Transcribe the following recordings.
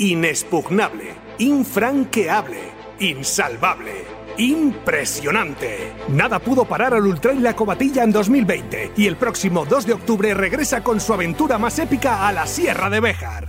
Inexpugnable, infranqueable, insalvable. Impresionante. Nada pudo parar al Ultra y la Cobatilla en 2020 y el próximo 2 de octubre regresa con su aventura más épica a la Sierra de Béjar.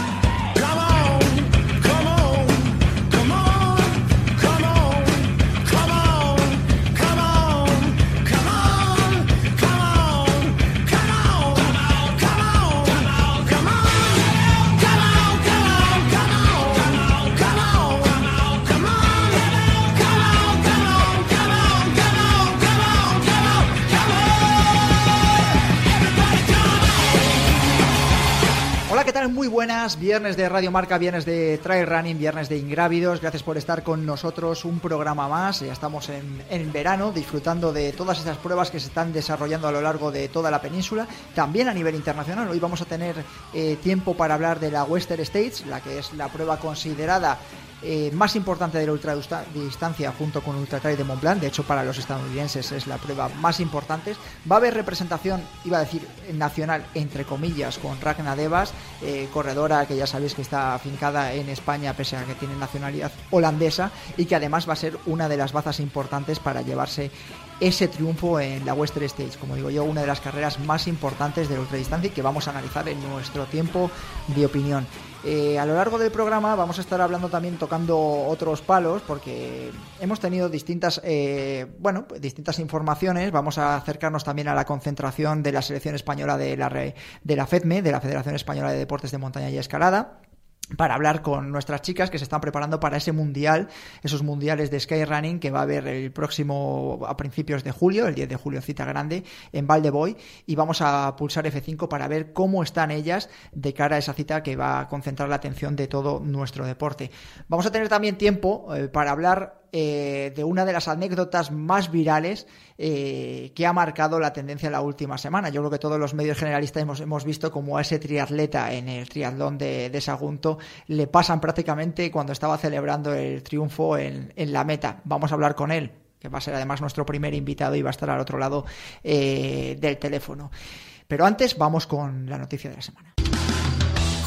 ¿Qué tal? Muy buenas. Viernes de Radio Marca, viernes de Trail Running, viernes de Ingrávidos. Gracias por estar con nosotros. Un programa más. Ya estamos en, verano disfrutando de todas estas pruebas que se están desarrollando a lo largo de toda la península. También a nivel internacional. Hoy vamos a tener eh, tiempo para hablar de la Western States, la que es la prueba considerada eh, más importante de la ultradistancia junto con Ultra Trail de Mont Blanc. De hecho, para los estadounidenses es la prueba más importante. Va a haber representación, iba a decir, nacional, entre comillas, con Ragna Devas, eh, corredora que ya sabéis que está afincada en España, pese a que tiene nacionalidad holandesa, y que además va a ser una de las bazas importantes para llevarse ese triunfo en la Western States, como digo yo, una de las carreras más importantes de la ultradistancia y que vamos a analizar en nuestro tiempo de opinión. Eh, a lo largo del programa vamos a estar hablando también tocando otros palos porque hemos tenido distintas, eh, bueno, distintas informaciones. Vamos a acercarnos también a la concentración de la selección española de la, de la FEDME, de la Federación Española de Deportes de Montaña y Escalada para hablar con nuestras chicas que se están preparando para ese mundial, esos mundiales de skyrunning que va a haber el próximo a principios de julio, el 10 de julio cita grande en Valdeboy y vamos a pulsar F5 para ver cómo están ellas de cara a esa cita que va a concentrar la atención de todo nuestro deporte. Vamos a tener también tiempo eh, para hablar eh, de una de las anécdotas más virales eh, que ha marcado la tendencia en la última semana. Yo creo que todos los medios generalistas hemos, hemos visto como a ese triatleta en el triatlón de, de, Sagunto le pasan prácticamente cuando estaba celebrando el triunfo en, en, la meta. Vamos a hablar con él, que va a ser además nuestro primer invitado y va a estar al otro lado eh, del teléfono. Pero antes vamos con la noticia de la semana.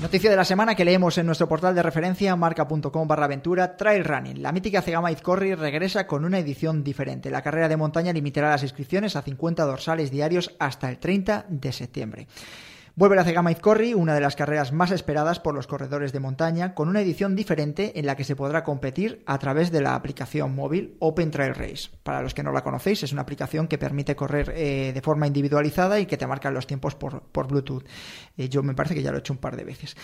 Noticia de la semana que leemos en nuestro portal de referencia marca.com barra aventura Trail Running. La mítica Cegama Corri regresa con una edición diferente. La carrera de montaña limitará las inscripciones a 50 dorsales diarios hasta el 30 de septiembre. Vuelve la Cegama Izcorri, una de las carreras más esperadas por los corredores de montaña, con una edición diferente en la que se podrá competir a través de la aplicación móvil Open Trail Race. Para los que no la conocéis, es una aplicación que permite correr eh, de forma individualizada y que te marca los tiempos por, Bluetooth. Eh, yo me parece que ya lo he hecho un par de veces.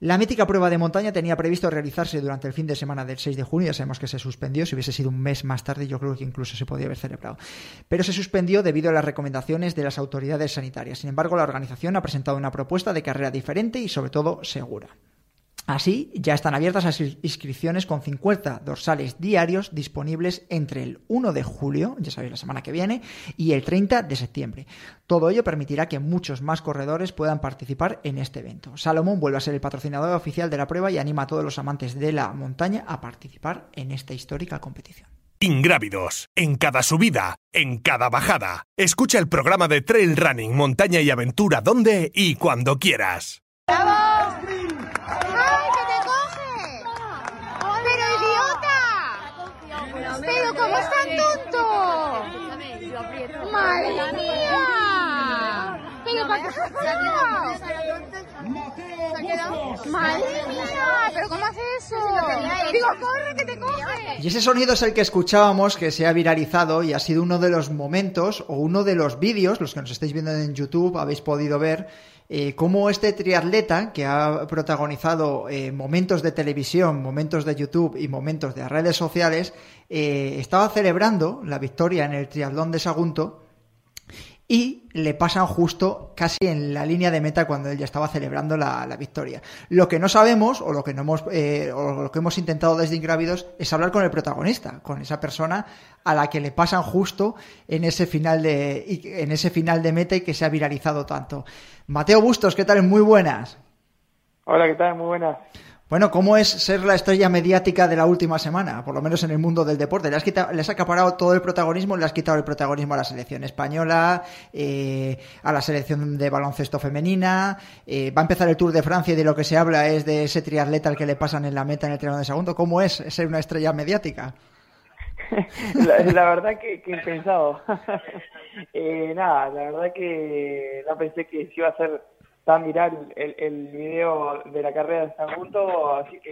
La mítica prueba de montaña tenía previsto realizarse durante el fin de semana del 6 de junio, ya sabemos que se suspendió, si hubiese sido un mes más tarde yo creo que incluso se podría haber celebrado, pero se suspendió debido a las recomendaciones de las autoridades sanitarias. Sin embargo, la organización ha presentado una propuesta de carrera diferente y sobre todo segura. Así, ya están abiertas las inscripciones con 50 dorsales diarios disponibles entre el 1 de julio, ya sabéis la semana que viene, y el 30 de septiembre. Todo ello permitirá que muchos más corredores puedan participar en este evento. Salomón vuelve a ser el patrocinador oficial de la prueba y anima a todos los amantes de la montaña a participar en esta histórica competición. Ingrávidos, en cada subida, en cada bajada. Escucha el programa de Trail Running, Montaña y Aventura donde y cuando quieras. ¡Bravo! ¡Ay, que te coge! ¡Pero idiota! ¡Pero cómo es tan tonto! ¡Madre mía! ¿Pero para qué ¡Madre mía! ¿Pero cómo hace eso? Digo, corre, que te coge. Y ese sonido es el que escuchábamos, que se ha viralizado y ha sido uno de los momentos o uno de los vídeos, los que nos estáis viendo en YouTube, habéis podido ver eh, cómo este triatleta, que ha protagonizado eh, momentos de televisión, momentos de YouTube y momentos de redes sociales, eh, estaba celebrando la victoria en el triatlón de Sagunto y le pasan justo casi en la línea de meta cuando él ya estaba celebrando la, victoria. Lo que no sabemos, o lo que no hemos, eh, o lo que hemos intentado desde Ingrávidos, es hablar con el protagonista, con esa persona a la que le pasan justo en ese final de, en ese final de meta y que se ha viralizado tanto. Mateo Bustos, ¿qué tal? Muy buenas. Hola, ¿qué tal? Muy buenas. Bueno, ¿cómo es ser la estrella mediática de la última semana? Por lo menos en el mundo del deporte. Le has, quitado, le has acaparado todo el protagonismo, le has quitado el protagonismo a la selección española, eh, a la selección de baloncesto femenina. Eh, va a empezar el Tour de Francia y de lo que se habla es de ese triatleta al que le pasan en la meta en el triatlón de segundo. ¿Cómo es ser una estrella mediática? la, verdad que, que pensado. eh, nada, la verdad que no pensé que iba a ser a mirar el, el video de la carrera de San Junto, así que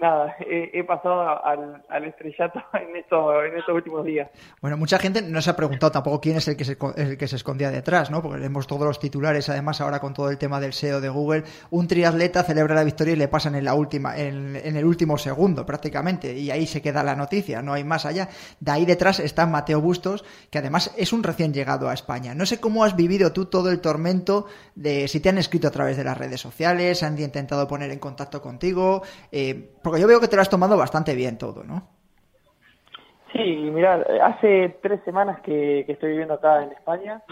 nada, he, pasado al, al, estrellato en, esto, en estos últimos días. Bueno, mucha gente no se ha preguntado tampoco quién es el que se, el que se escondía detrás, ¿no? Porque leemos todos los titulares, además ahora con todo el tema del SEO de Google, un triatleta celebra la victoria y le pasan en la última, en, en el último segundo prácticamente, y ahí se queda la noticia, no hay más allá. De ahí detrás está Mateo Bustos, que además es un recién llegado a España. No sé cómo has vivido tú todo el tormento de si te han escrito a través de las redes sociales, han intentado poner en contacto contigo, eh, porque yo veo que te lo has tomado bastante bien todo, ¿no? Sí, mira, hace tres semanas que, estoy viviendo acá en España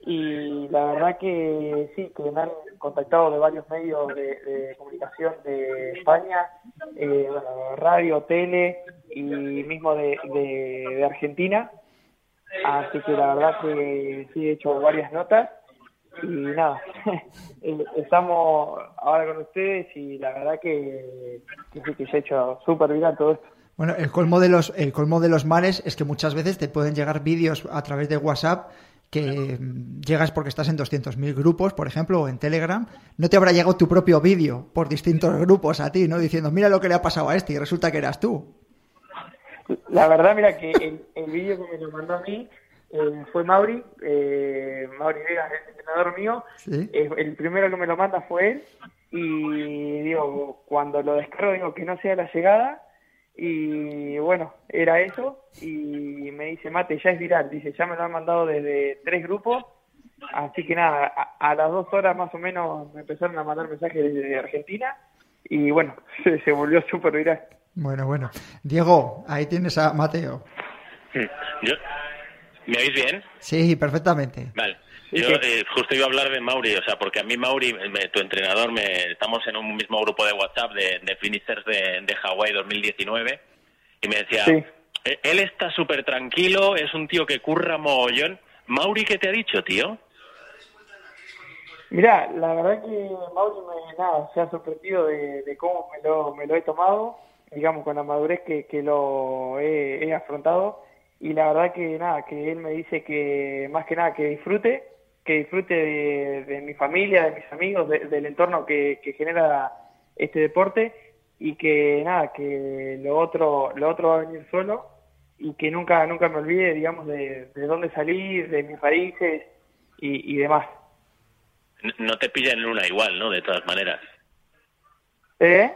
y la verdad que sí, que me han contactado de varios medios de, comunicación de España, eh, radio, tele y mismo de, de Argentina. Así que la verdad que sí he hecho varias notas y nada, eh, estamos ahora con ustedes y la verdad que, que, se ha hecho súper viral todo esto. Bueno, el colmo de los el colmo de los males es que muchas veces te pueden llegar vídeos a través de WhatsApp que mm, llegas porque estás en 200.000 grupos, por ejemplo, o en Telegram, no te habrá llegado tu propio vídeo por distintos grupos a ti, ¿no? Diciendo, mira lo que le ha pasado a este y resulta que eras tú. La verdad, mira que el, el vídeo que me lo mandó a mí eh, fue Mauri, eh, Mauri Vegas, el entrenador mío. Eh, el primero que me lo manda fue él. Y digo, cuando lo descargo, digo que no sea la llegada. Y bueno, era eso. Y me dice, Mate, ya es viral. Dice, ya me lo han mandado desde tres grupos. Así que nada, a, las dos horas más o menos me empezaron a mandar mensajes desde Argentina. Y bueno, se, volvió súper viral. Bueno, bueno. Diego, ahí tienes a Mateo. Yo, ¿Me oís bien? Sí, perfectamente. Vale. Yo eh, justo iba a hablar de Mauri, o sea, porque a mí Mauri, tu entrenador, me, estamos en un mismo grupo de WhatsApp de, de finishers de, de Hawái 2019 y me decía, e, él está súper tranquilo, es un tío que curra mogollón. Mauri, ¿qué te ha dicho, tío? Mira, la verdad que Mauri me, nada, se ha sorprendido de, cómo me lo, me lo he tomado, digamos, con la madurez que, que lo he afrontado y la verdad que nada, que él me dice que más que nada que disfrute, que disfrute de, mi familia, de mis amigos, del entorno que, genera este deporte y que nada, que lo otro, lo otro va a venir solo y que nunca, nunca me olvide, digamos, de, de dónde salir, de mis raíces y, y demás. No te pillan en una igual, ¿no? De todas maneras. ¿Eh?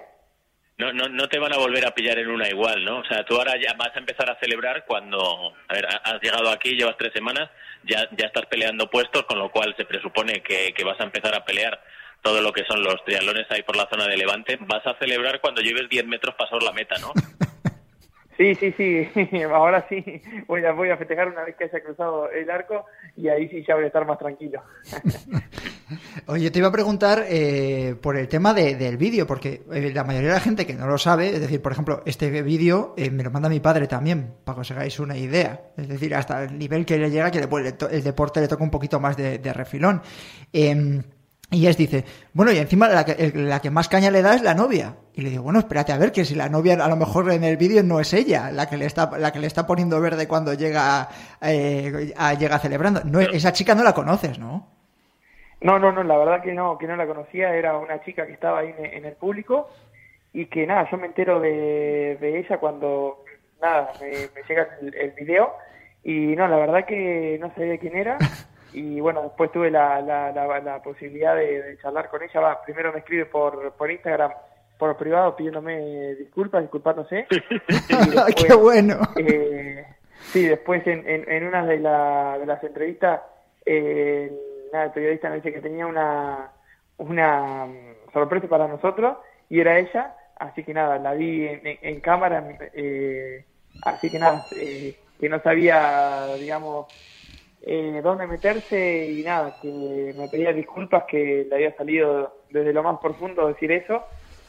No, no, no te van a volver a pillar en una igual, ¿no? O sea, tú ahora ya vas a empezar a celebrar cuando, a ver, has llegado aquí, llevas tres semanas, ya, ya estás peleando puestos, con lo cual se presupone que, que vas a empezar a pelear todo lo que son los triatlones ahí por la zona de Levante. Vas a celebrar cuando lleves 10 metros pasado la meta, ¿no? Sí, sí, sí, ahora sí voy a, voy a festejar una vez que haya cruzado el arco y ahí sí ya voy a estar más tranquilo. Oye, te iba a preguntar eh, por el tema del vídeo, porque eh, la mayoría de la gente que no lo sabe, es decir, por ejemplo, este vídeo eh, me lo manda mi padre también, para que os hagáis una idea. Es decir, hasta el nivel que le llega, que el, deporte le toca un poquito más de, de refilón. Em, y es dice, bueno, y encima la que, la que más caña le da es la novia. Y le digo, bueno, espérate a ver, que si la novia a lo mejor en el vídeo no es ella la que le está, la que le está poniendo verde cuando llega, eh, llega celebrando. No, esa chica no la conoces, ¿no? No, no, no, la verdad que no, que no la conocía, era una chica que estaba ahí en, el público y que nada, yo me entero de, ella cuando, nada, me, llega el, el, video y no, la verdad que no sabía quién era y bueno, después tuve la, la, la, posibilidad de, charlar con ella. Va, primero me escribe por, por Instagram, por privado, pidiéndome disculpas, disculpándose. ¡Qué bueno! Eh, sí, después en, en, una de, de las entrevistas, eh, el periodista me dice que tenía una, una mm, sorpresa para nosotros y era ella. Así que nada, la vi en, en cámara. Eh, así que nada, eh, que no sabía, digamos, eh, dónde meterse y nada, que me pedía disculpas que le había salido desde lo más profundo decir eso,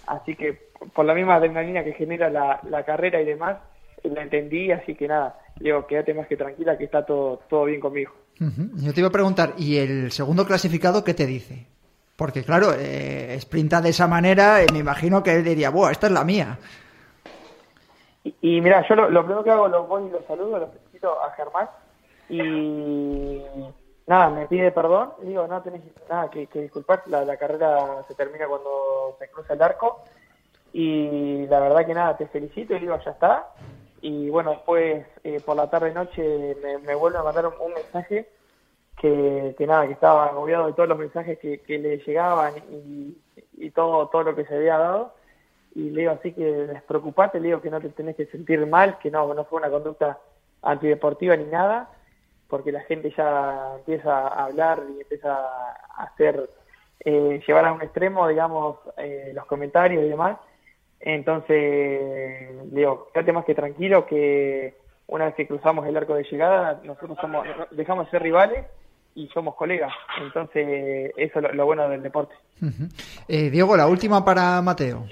así que por la misma adrenalina que genera la, la carrera y demás, la entendí, así que nada, digo, quédate más que tranquila que está todo, todo bien conmigo. Yo te iba a preguntar, ¿y el segundo clasificado qué te dice? Porque claro, eh, sprinta de esa manera, me imagino que él diría, ¡buah, esta es la mía! Y, mira, yo lo, primero que hago, lo voy y lo saludo, lo felicito a Germán, y nada, me pide perdón, digo, no tenés nada que, disculpar, la, carrera se termina cuando se cruza el arco y la verdad que nada, te felicito y digo, ya está. Y bueno, después eh, por la tarde noche me, me vuelve a mandar un, mensaje que, que, nada, que estaba agobiado de todos los mensajes que, que le llegaban y, y, todo, todo lo que se había dado. Y le digo así que despreocupate, le digo que no te tenés que sentir mal, que no, no fue una conducta antideportiva ni nada, porque la gente ya empieza a hablar y empieza a hacer, eh, llevar a un extremo, digamos, eh, los comentarios y demás. Entonces, digo, quédate más que tranquilo que una vez que cruzamos el arco de llegada, nosotros somos, dejamos de ser rivales y somos colegas. Entonces, eso es lo, bueno del deporte. eh, Diego, la última para Mateo.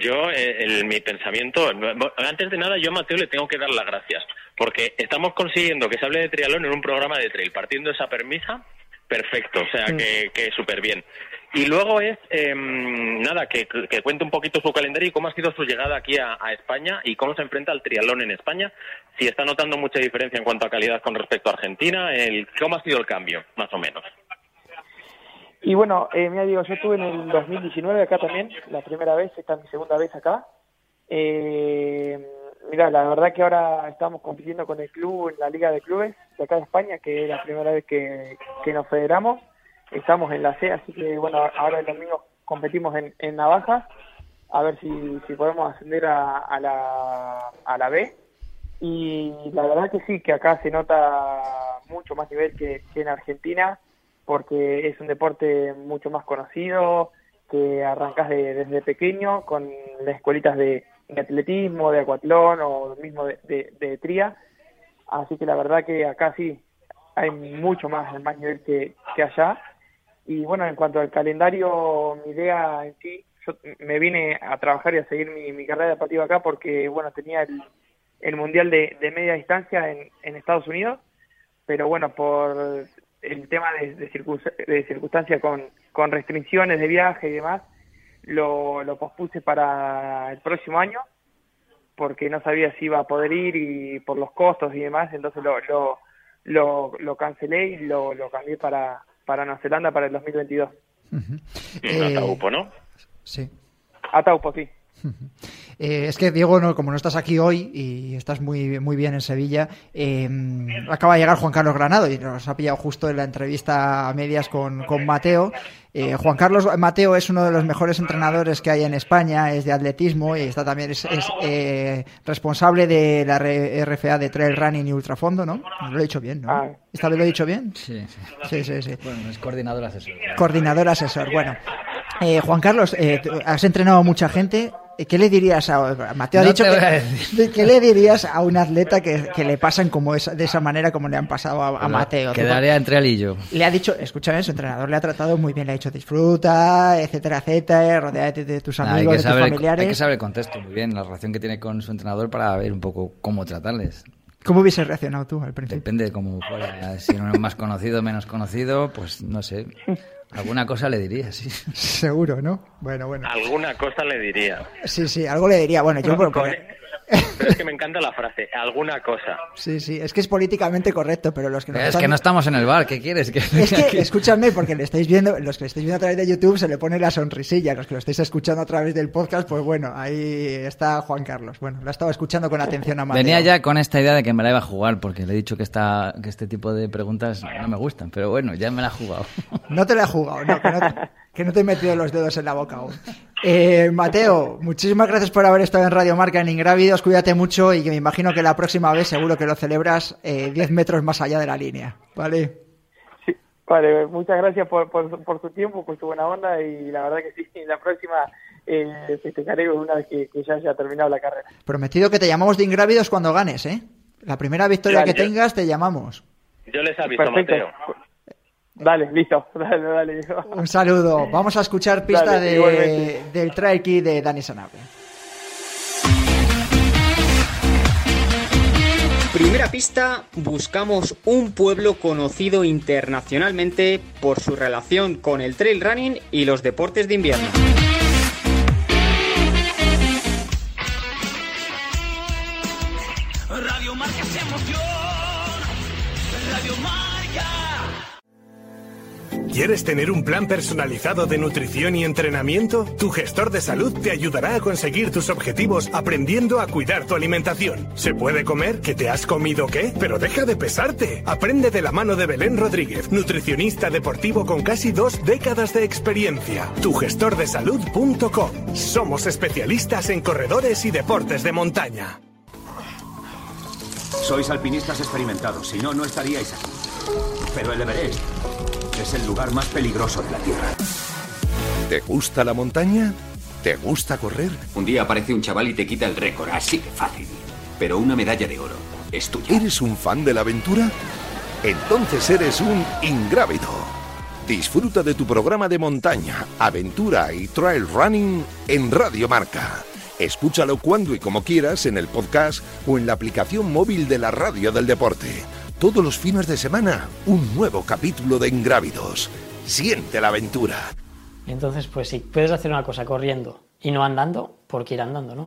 Yo, eh, mi pensamiento, antes de nada, yo a Mateo le tengo que dar las gracias, porque estamos consiguiendo que se hable de triatlón en un programa de trail, partiendo de esa permisa, perfecto, o sea, que, que súper bien. Y luego es, em, nada, que, que, cuente un poquito su calendario y cómo ha sido su llegada aquí a, España y cómo se enfrenta al triatlón en España, si está notando mucha diferencia en cuanto a calidad con respecto a Argentina, el, cómo ha sido el cambio, más o menos. Y bueno, eh, mira, digo, yo estuve en el 2019 acá también, la primera vez, esta es mi segunda vez acá. Eh, mira, la verdad que ahora estamos compitiendo con el club en la Liga de Clubes de acá de España, que es la primera vez que, nos federamos. Estamos en la C, así que bueno, ahora el domingo competimos en, en Navaja, a ver si, si podemos ascender a, a, la, a la B. Y la verdad que sí, que acá se nota mucho más nivel que en Argentina porque es un deporte mucho más conocido, que arrancas desde pequeño con las escuelitas de, atletismo, de acuatlón o mismo de, de, tría. Así que la verdad que acá sí hay mucho más, más nivel que, que allá. Y bueno, en cuanto al calendario, mi idea en sí, yo me vine a trabajar y a seguir mi, mi carrera deportiva acá porque, bueno, tenía el, el Mundial de, de Media Distancia en, en Estados Unidos, pero bueno, por el tema de, de, circunstancia con, con, restricciones de viaje y demás, lo, lo pospuse para el próximo año, porque no sabía si iba a poder ir y por los costos y demás, entonces lo, lo, lo, lo cancelé y lo cambié para, para Nueva Zelanda para el 2022. Uh -huh. ¿no? Sí. Ataupo, sí. Eh, es que Diego, no, como no estás aquí hoy y estás muy, muy bien en Sevilla, em, acaba de llegar Juan Carlos Granado y nos ha pillado justo en la entrevista a medias con, Mateo. Eh, Juan Carlos Mateo es uno de los mejores entrenadores que hay en España, es de atletismo y está también es, eh, responsable de la RFA de Trail Running y Ultrafondo, ¿no? Lo he dicho bien, ¿no? Ah. ¿Esta vez lo he dicho bien? Sí, sí. Sí, sí, Bueno, es coordinador asesor. Coordinador asesor, bueno. Juan Carlos, has entrenado a mucha gente, ¿Qué le dirías a Mateo? Ha dicho que, ¿Qué le dirías a un atleta que, le pasan como de esa manera como le han pasado a, Mateo? Quedaría entre él y yo. Le ha dicho, escúchame, su entrenador le ha tratado muy bien, le ha dicho disfruta, etcétera, etcétera, rodeate de tus amigos, de tus familiares. Hay que saber el contexto muy bien, la relación que tiene con su entrenador para ver un poco cómo tratarles. ¿Cómo hubieses reaccionado tú al principio? Depende de cómo fuera. Si uno es más conocido o menos conocido, pues no sé. Alguna cosa le diría, sí. Seguro, ¿no? Bueno, bueno. Alguna cosa le diría. Sí, sí, algo le diría. Bueno, yo... Pero es que me encanta la frase, alguna cosa. Sí, sí, es que es políticamente correcto, pero los que no Es que no estamos en el bar, ¿qué quieres? Que es que, escúchame, porque le estáis viendo, los que le estáis viendo a través de YouTube se le pone la sonrisilla, los que lo estáis escuchando a través del podcast, pues bueno, ahí está Juan Carlos. Bueno, lo estaba escuchando con atención a Mateo. Venía ya con esta idea de que me la iba a jugar, porque le he dicho que, esta, que este tipo de preguntas no me gustan, pero bueno, ya me la he jugado. No te la he jugado, no, que no que no te he metido los dedos en la boca aún. Eh, Mateo, muchísimas gracias por haber estado en Radio Marca en Ingrávidos. Cuídate mucho y que me imagino que la próxima vez seguro que lo celebras 10 eh, metros más allá de la línea. ¿Vale? Sí, vale. Muchas gracias por, por, tu tiempo, por tu buena onda y la verdad que sí, la próxima eh, festejaré una vez que, ya haya terminado la carrera. Prometido que te llamamos de Ingrávidos cuando ganes, ¿eh? La primera victoria que tengas te llamamos. Yo les aviso, Mateo. Dale, listo. Dale, dale. Un saludo. Vamos a escuchar pista de, del trail de Dani Sanabria. Primera pista, buscamos un pueblo conocido internacionalmente por su relación con el trail running y los deportes de invierno. ¿Quieres tener un plan personalizado de nutrición y entrenamiento? Tu gestor de salud te ayudará a conseguir tus objetivos aprendiendo a cuidar tu alimentación. ¿Se puede comer? ¿Que te has comido qué? Pero deja de pesarte. Aprende de la mano de Belén Rodríguez, nutricionista deportivo con casi dos décadas de experiencia. Tugestordesalud.com. Somos especialistas en corredores y deportes de montaña. Sois alpinistas experimentados, si no, no estaríais aquí. Pero el Everest es el lugar más peligroso de la Tierra. ¿Te gusta la montaña? ¿Te gusta correr? Un día aparece un chaval y te quita el récord, así que fácil. Pero una medalla de oro es tuya. ¿Eres un fan de la aventura? Entonces eres un ingrávido. Disfruta de tu programa de montaña, aventura y trail running en Radio Marca. Escúchalo cuando y como quieras en el podcast o en la aplicación móvil de la Radio del Deporte. Todos los fines de semana, un nuevo capítulo de Ingrávidos. Siente la aventura. Entonces, pues si puedes hacer una cosa corriendo y no andando, ¿por qué ir andando, no?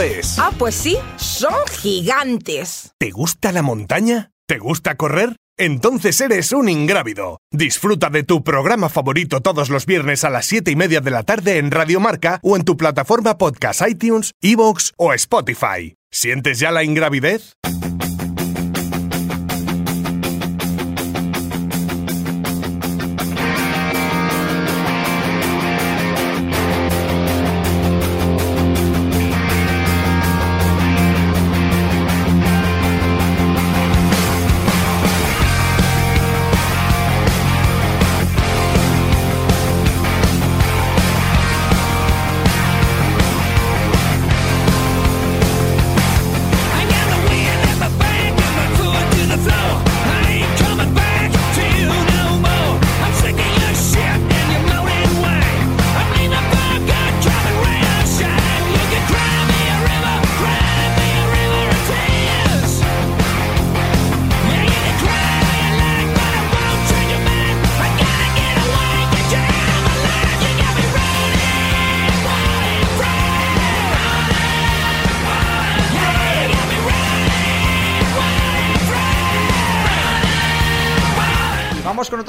es. Ah, pues sí, son gigantes. ¿Te gusta la montaña? ¿Te gusta correr? Entonces eres un ingrávido. Disfruta de tu programa favorito todos los viernes a las 7 y media de la tarde en Radio Marca o en tu plataforma podcast iTunes, Evox o Spotify. ¿Sientes ya la ingravidez?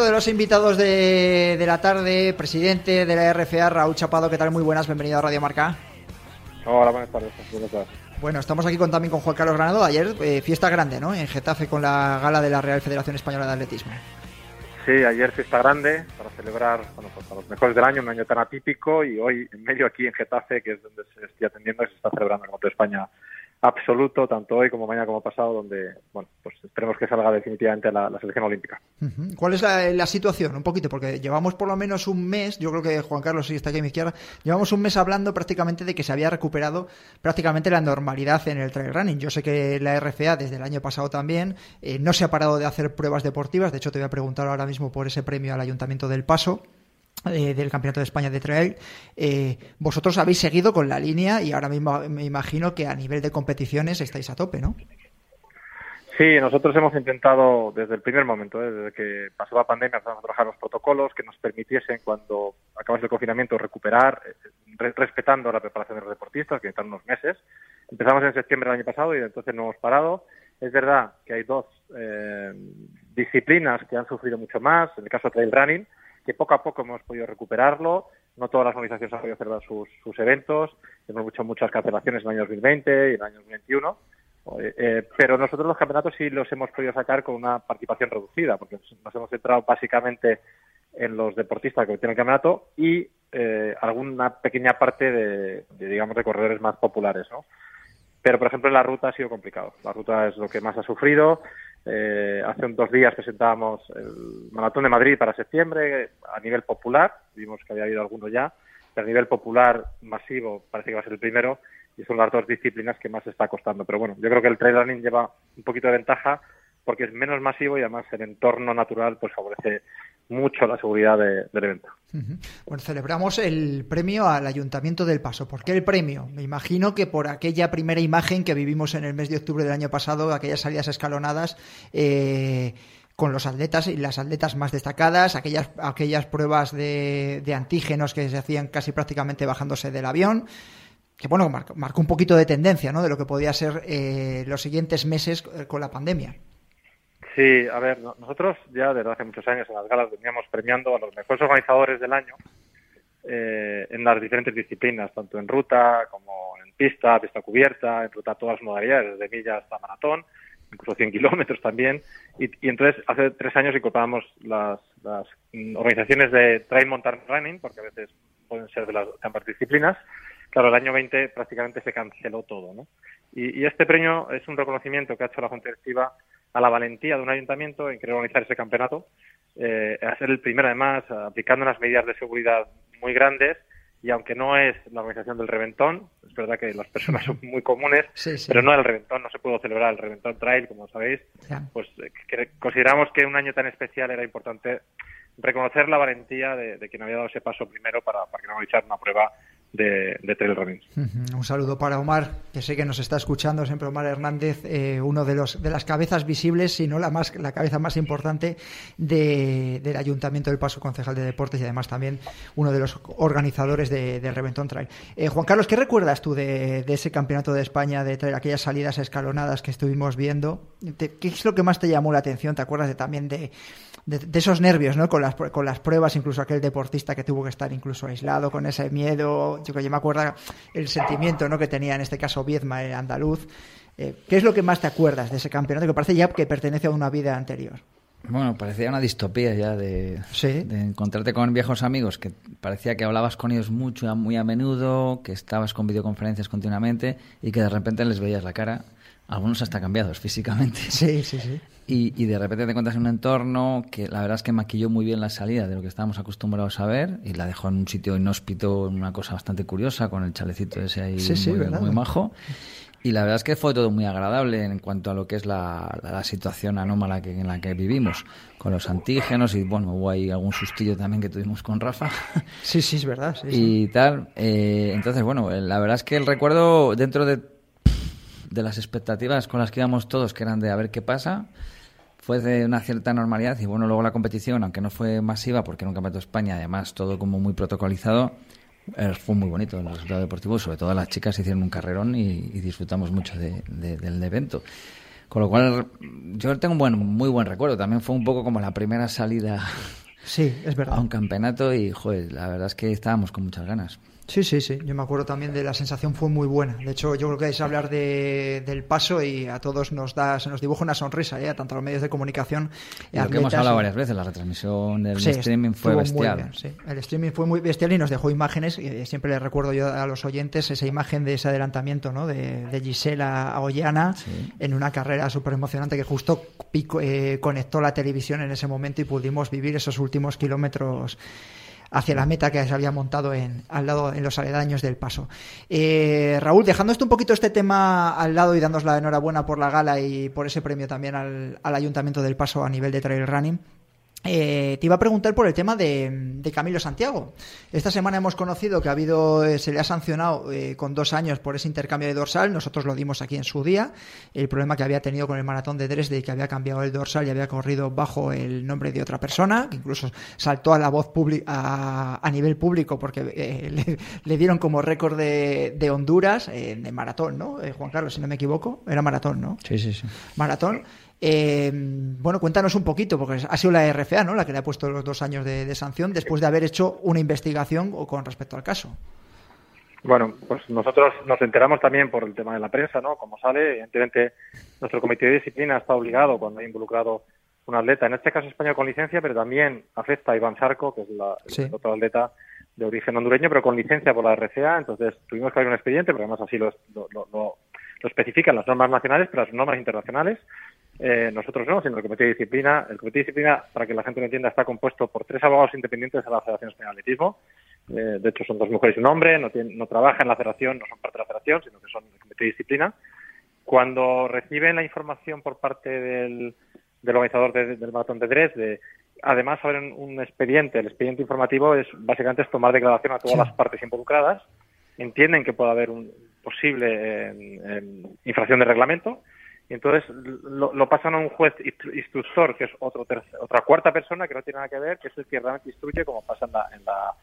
De los invitados de, de, la tarde, presidente de la RFA, Raúl Chapado. ¿Qué tal? Muy buenas, bienvenido a Radio Marca. Hola, buenas tardes. Buenas tardes. Bueno, estamos aquí con, también con Juan Carlos Granado. Ayer, eh, fiesta grande, ¿no? En Getafe con la gala de la Real Federación Española de Atletismo. Sí, ayer fiesta grande para celebrar bueno, pues a los mejores del año, un año tan atípico, y hoy en medio aquí en Getafe, que es donde se estoy atendiendo, se está celebrando el Moto de España absoluto, tanto hoy como mañana como pasado, donde, bueno, pues esperemos que salga definitivamente la, selección olímpica. ¿Cuál es la, situación? Un poquito, porque llevamos por lo menos un mes, yo creo que Juan Carlos sí está aquí a mi izquierda, llevamos un mes hablando prácticamente de que se había recuperado prácticamente la normalidad en el trail running. Yo sé que la RFA desde el año pasado también eh, no se ha parado de hacer pruebas deportivas, de hecho te voy a preguntar ahora mismo por ese premio al Ayuntamiento del Paso. Eh, del Campeonato de España de Trail. Eh, vosotros habéis seguido con la línea y ahora mismo me imagino que a nivel de competiciones estáis a tope, ¿no? Sí, nosotros hemos intentado desde el primer momento, ¿eh? desde que pasó la pandemia, empezamos a trabajar los protocolos que nos permitiesen, cuando acabase el confinamiento, recuperar, respetando la preparación de los deportistas, que necesitan unos meses. Empezamos en septiembre del año pasado y entonces no hemos parado. Es verdad que hay dos disciplinas que han sufrido mucho más, en el caso trail running, que poco a poco hemos podido recuperarlo. No todas las organizaciones han podido celebrar sus, sus eventos. Hemos hecho muchas cancelaciones en el año 2020 y en el año 2021. Eh, pero nosotros los campeonatos sí los hemos podido sacar con una participación reducida, porque nos hemos centrado básicamente en los deportistas que tienen el campeonato y eh, alguna pequeña parte de, de, digamos, de corredores más populares, ¿no? Pero, por ejemplo, la ruta ha sido complicado. La ruta es lo que más ha sufrido. Eh, hace dos días presentábamos el Maratón de Madrid para septiembre a nivel popular, vimos que había habido alguno ya, pero a nivel popular masivo parece que va a ser el primero y son las dos disciplinas que más está costando. Pero bueno, yo creo que el trail running lleva un poquito de ventaja porque es menos masivo y además el entorno natural pues favorece mucho la seguridad del evento. Bueno, celebramos el premio al Ayuntamiento del Paso. ¿Por qué el premio? Me imagino que por aquella primera imagen que vivimos en el mes de octubre del año pasado, aquellas salidas escalonadas. Eh, con los atletas y las atletas más destacadas, aquellas, aquellas pruebas de, antígenos que se hacían casi prácticamente bajándose del avión, que bueno, marcó, un poquito de tendencia ¿no? de lo que podía ser eh, los siguientes meses eh, con la pandemia. Sí, a ver, nosotros ya desde hace muchos años en las galas veníamos premiando a los mejores organizadores del año eh, en las diferentes disciplinas, tanto en ruta como en pista, pista cubierta, en ruta todas las modalidades, desde millas hasta maratón, incluso 100 kilómetros también. Y, entonces hace tres años incorporamos las, las organizaciones de trail mountain running, porque a veces pueden ser de las ambas disciplinas. Claro, el año 20 prácticamente se canceló todo, ¿no? Y, y este premio es un reconocimiento que ha hecho la Junta Directiva a la valentía de un ayuntamiento en querer organizar ese campeonato, eh, a ser el primero además, aplicando unas medidas de seguridad muy grandes y aunque no es la organización del reventón, es verdad que las personas son muy comunes, pero no el reventón, no se pudo celebrar el reventón trail, como sabéis, pues eh, consideramos que un año tan especial era importante reconocer la valentía de, quien había dado ese paso primero para, para que no realizar una prueba de. Un saludo para Omar, que sé que nos está escuchando siempre Omar Hernández, eh, uno de los de las cabezas visibles, si no la más la cabeza más importante de, del Ayuntamiento del Paso Concejal de Deportes y además también uno de los organizadores de, del Reventón Trail. Eh, Juan Carlos, ¿qué recuerdas tú de, ese campeonato de España, de trail, aquellas salidas escalonadas que estuvimos viendo? ¿Qué es lo que más te llamó la atención? ¿Te acuerdas de, también de, de, esos nervios, ¿no? Con las, con las pruebas, incluso aquel deportista que tuvo que estar incluso aislado con ese miedo yo que yo me acuerdo el sentimiento ¿no? que tenía en este caso Viezma, el andaluz. Eh, ¿Qué es lo que más te acuerdas de ese campeonato que parece ya que pertenece a una vida anterior? Bueno, parecía una distopía ya de, de, encontrarte con viejos amigos que parecía que hablabas con ellos mucho, muy a menudo, que estabas con videoconferencias continuamente y que de repente les veías la cara, algunos hasta cambiados físicamente. Sí, sí, sí. Y, de repente te encuentras en un entorno que la verdad es que maquilló muy bien la salida de lo que estábamos acostumbrados a ver y la dejó en un sitio inhóspito, en una cosa bastante curiosa, con el chalecito ese ahí muy, majo. Y la verdad es que fue todo muy agradable en cuanto a lo que es la, la situación anómala que, en la que vivimos, con los antígenos y bueno, hubo ahí algún sustillo también que tuvimos con Rafa. Sí, sí, es verdad. y tal. Eh, entonces, bueno, la verdad es que el recuerdo dentro de, de las expectativas con las que íbamos todos, que eran de a ver qué pasa, fue de una cierta normalidad y bueno, luego la competición, aunque no fue masiva porque era un campeonato de España, además todo como muy protocolizado, eh, fue muy bonito el resultado deportivo, sobre todo las chicas hicieron un carrerón y, disfrutamos mucho del evento. Con lo cual, yo tengo un buen, muy buen recuerdo. También fue un poco como la primera salida sí, es verdad. a un campeonato y, joder, la verdad es que estábamos con muchas ganas. Sí, sí, sí. Yo me acuerdo también de la sensación fue muy buena. De hecho, yo creo que es hablar de, del paso y a todos nos da, se nos dibuja una sonrisa, ¿eh? tanto a los medios de comunicación. Y lo que hemos hablado varias veces, la retransmisión del streaming fue bestial. sí. El streaming fue muy bestial y nos dejó imágenes. Y siempre le recuerdo yo a los oyentes esa imagen de ese adelantamiento, ¿no? De, de Gisela a Ollana en una carrera súper emocionante que justo eh, conectó la televisión en ese momento y pudimos vivir esos últimos kilómetros hacia la meta que se había montado en, al lado, en los aledaños del paso. Eh, Raúl, dejando esto un poquito este tema al lado y dándos la enhorabuena por la gala y por ese premio también al, al Ayuntamiento del Paso a nivel de trail running. Eh, te iba a preguntar por el tema de, Camilo Santiago. Esta semana hemos conocido que ha habido, eh, se le ha sancionado eh, con dos años por ese intercambio de dorsal. Nosotros lo dimos aquí en su día. El problema que había tenido con el maratón de Dresde, que había cambiado el dorsal y había corrido bajo el nombre de otra persona, que incluso saltó a la voz a, a, nivel público porque le, dieron como récord de, de Honduras de maratón, ¿no? Juan Carlos, si no me equivoco, era maratón, ¿no? Sí, sí, sí. Maratón. Eh, bueno, cuéntanos un poquito, porque ha sido la RFA ¿no? la que le ha puesto los dos años de, sanción después de haber hecho una investigación con respecto al caso. Bueno, pues nosotros nos enteramos también por el tema de la prensa, ¿no? Como sale, evidentemente nuestro comité de disciplina está obligado cuando ha involucrado un atleta, en este caso español con licencia, pero también afecta a Iván Zarco, que es la, el otro atleta de origen hondureño, pero con licencia por la RCA. Entonces tuvimos que abrir un expediente, porque además así lo, lo, lo, lo especifican las normas nacionales, pero las normas internacionales eh, nosotros no, sino el Comité de Disciplina. El Comité de Disciplina, para que la gente lo entienda, está compuesto por tres abogados independientes de la Federación Española de Atletismo. Eh, de hecho, son dos mujeres y un hombre, no, no trabajan en la federación, no son parte de la federación, sino que son el Comité de Disciplina. Cuando reciben la información por parte del, organizador del maratón de Dresde, además abren un expediente. El expediente informativo es básicamente es tomar declaración a todas las partes involucradas. Entienden que puede haber un posible eh, infracción de reglamento y entonces lo, pasan a un juez instructor, que es otro otra cuarta persona que no tiene nada que ver, que es el que realmente instruye, como pasa en la,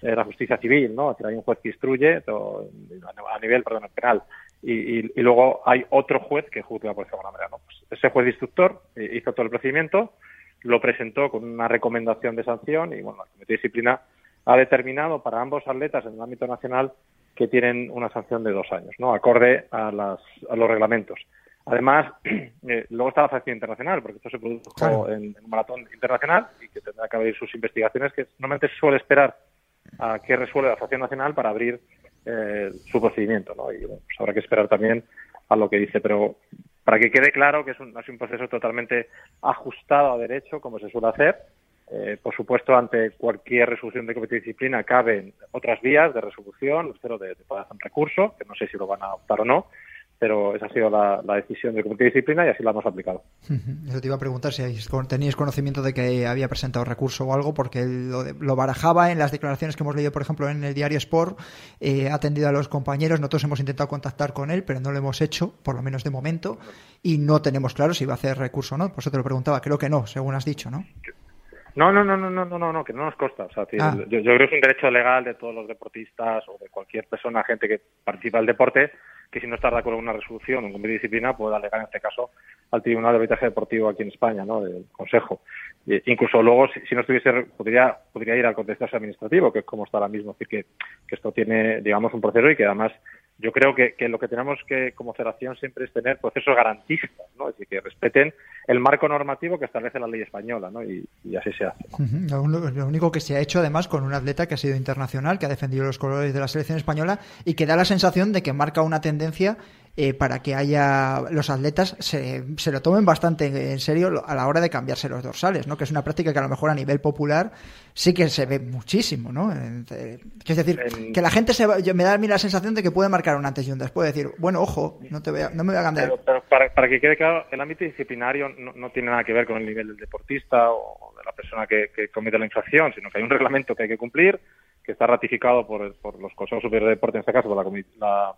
en la, justicia civil, ¿no? hay un juez que instruye a nivel perdón, penal y, y, luego hay otro juez que juzga por esa manera. ¿no? Pues ese juez instructor eh, hizo todo el procedimiento, lo presentó con una recomendación de sanción y bueno, el comité de disciplina ha determinado para ambos atletas en el ámbito nacional que tienen una sanción de dos años, ¿no? acorde a, las, a los reglamentos. Además, eh, luego está la facción internacional, porque esto se produjo en, un maratón internacional y que tendrá que abrir sus investigaciones, que normalmente se suele esperar a que resuelva la facción nacional para abrir eh, su procedimiento, ¿no? Y pues habrá que esperar también a lo que dice, pero para que quede claro que es un, es un proceso totalmente ajustado a derecho, como se suele hacer. Eh, por supuesto, ante cualquier resolución de comité de disciplina caben otras vías de resolución, espero de, de poder hacer un recurso, que no sé si lo van a optar o no, pero esa ha sido la, decisión del Comité de Disciplina y así la hemos aplicado. Eso te iba a preguntar si teníais conocimiento de que había presentado recurso o algo, porque lo, barajaba en las declaraciones que hemos leído, por ejemplo, en el diario Sport, eh, ha atendido a los compañeros, nosotros hemos intentado contactar con él, pero no lo hemos hecho, por lo menos de momento, y no tenemos claro si va a hacer recurso o no, por eso te lo preguntaba, creo que no, según has dicho, ¿no? No, no, no, no, no, no, no, que no nos consta. O sea, ah. yo, yo, creo que es un derecho legal de todos los deportistas o de cualquier persona, gente que participa del deporte, que si no está de acuerdo con una resolución o un comité de disciplina puede alegar en este caso al Tribunal de Arbitraje Deportivo aquí en España, ¿no? del Consejo. incluso luego, si, no estuviese, podría, podría ir al contencioso administrativo, que es como está ahora mismo. Es decir, que, que esto tiene, digamos, un proceso y que además yo creo que, lo que tenemos que, como federación, siempre es tener procesos garantistas, ¿no? Es decir, que respeten el marco normativo que establece la ley española, ¿no? Y, así se hace. lo, único que se ha hecho, además, con un atleta que ha sido internacional, que ha defendido los colores de la selección española y que da la sensación de que marca una tendencia eh, para que haya los atletas se, se, lo tomen bastante en serio a la hora de cambiarse los dorsales, ¿no? Que es una práctica que a lo mejor a nivel popular sí que se ve muchísimo, ¿no? Eh, es decir, que la gente se me da a mí la sensación de que puede marcar un antes y un después, decir, bueno, ojo, no te voy a, no me voy a cambiar. Pero, para, que quede claro, el ámbito disciplinario no, tiene nada que ver con el nivel del deportista o de la persona que, comete la infracción, sino que hay un reglamento que hay que cumplir, que está ratificado por, por los consejos superiores de deporte, en este caso por la, la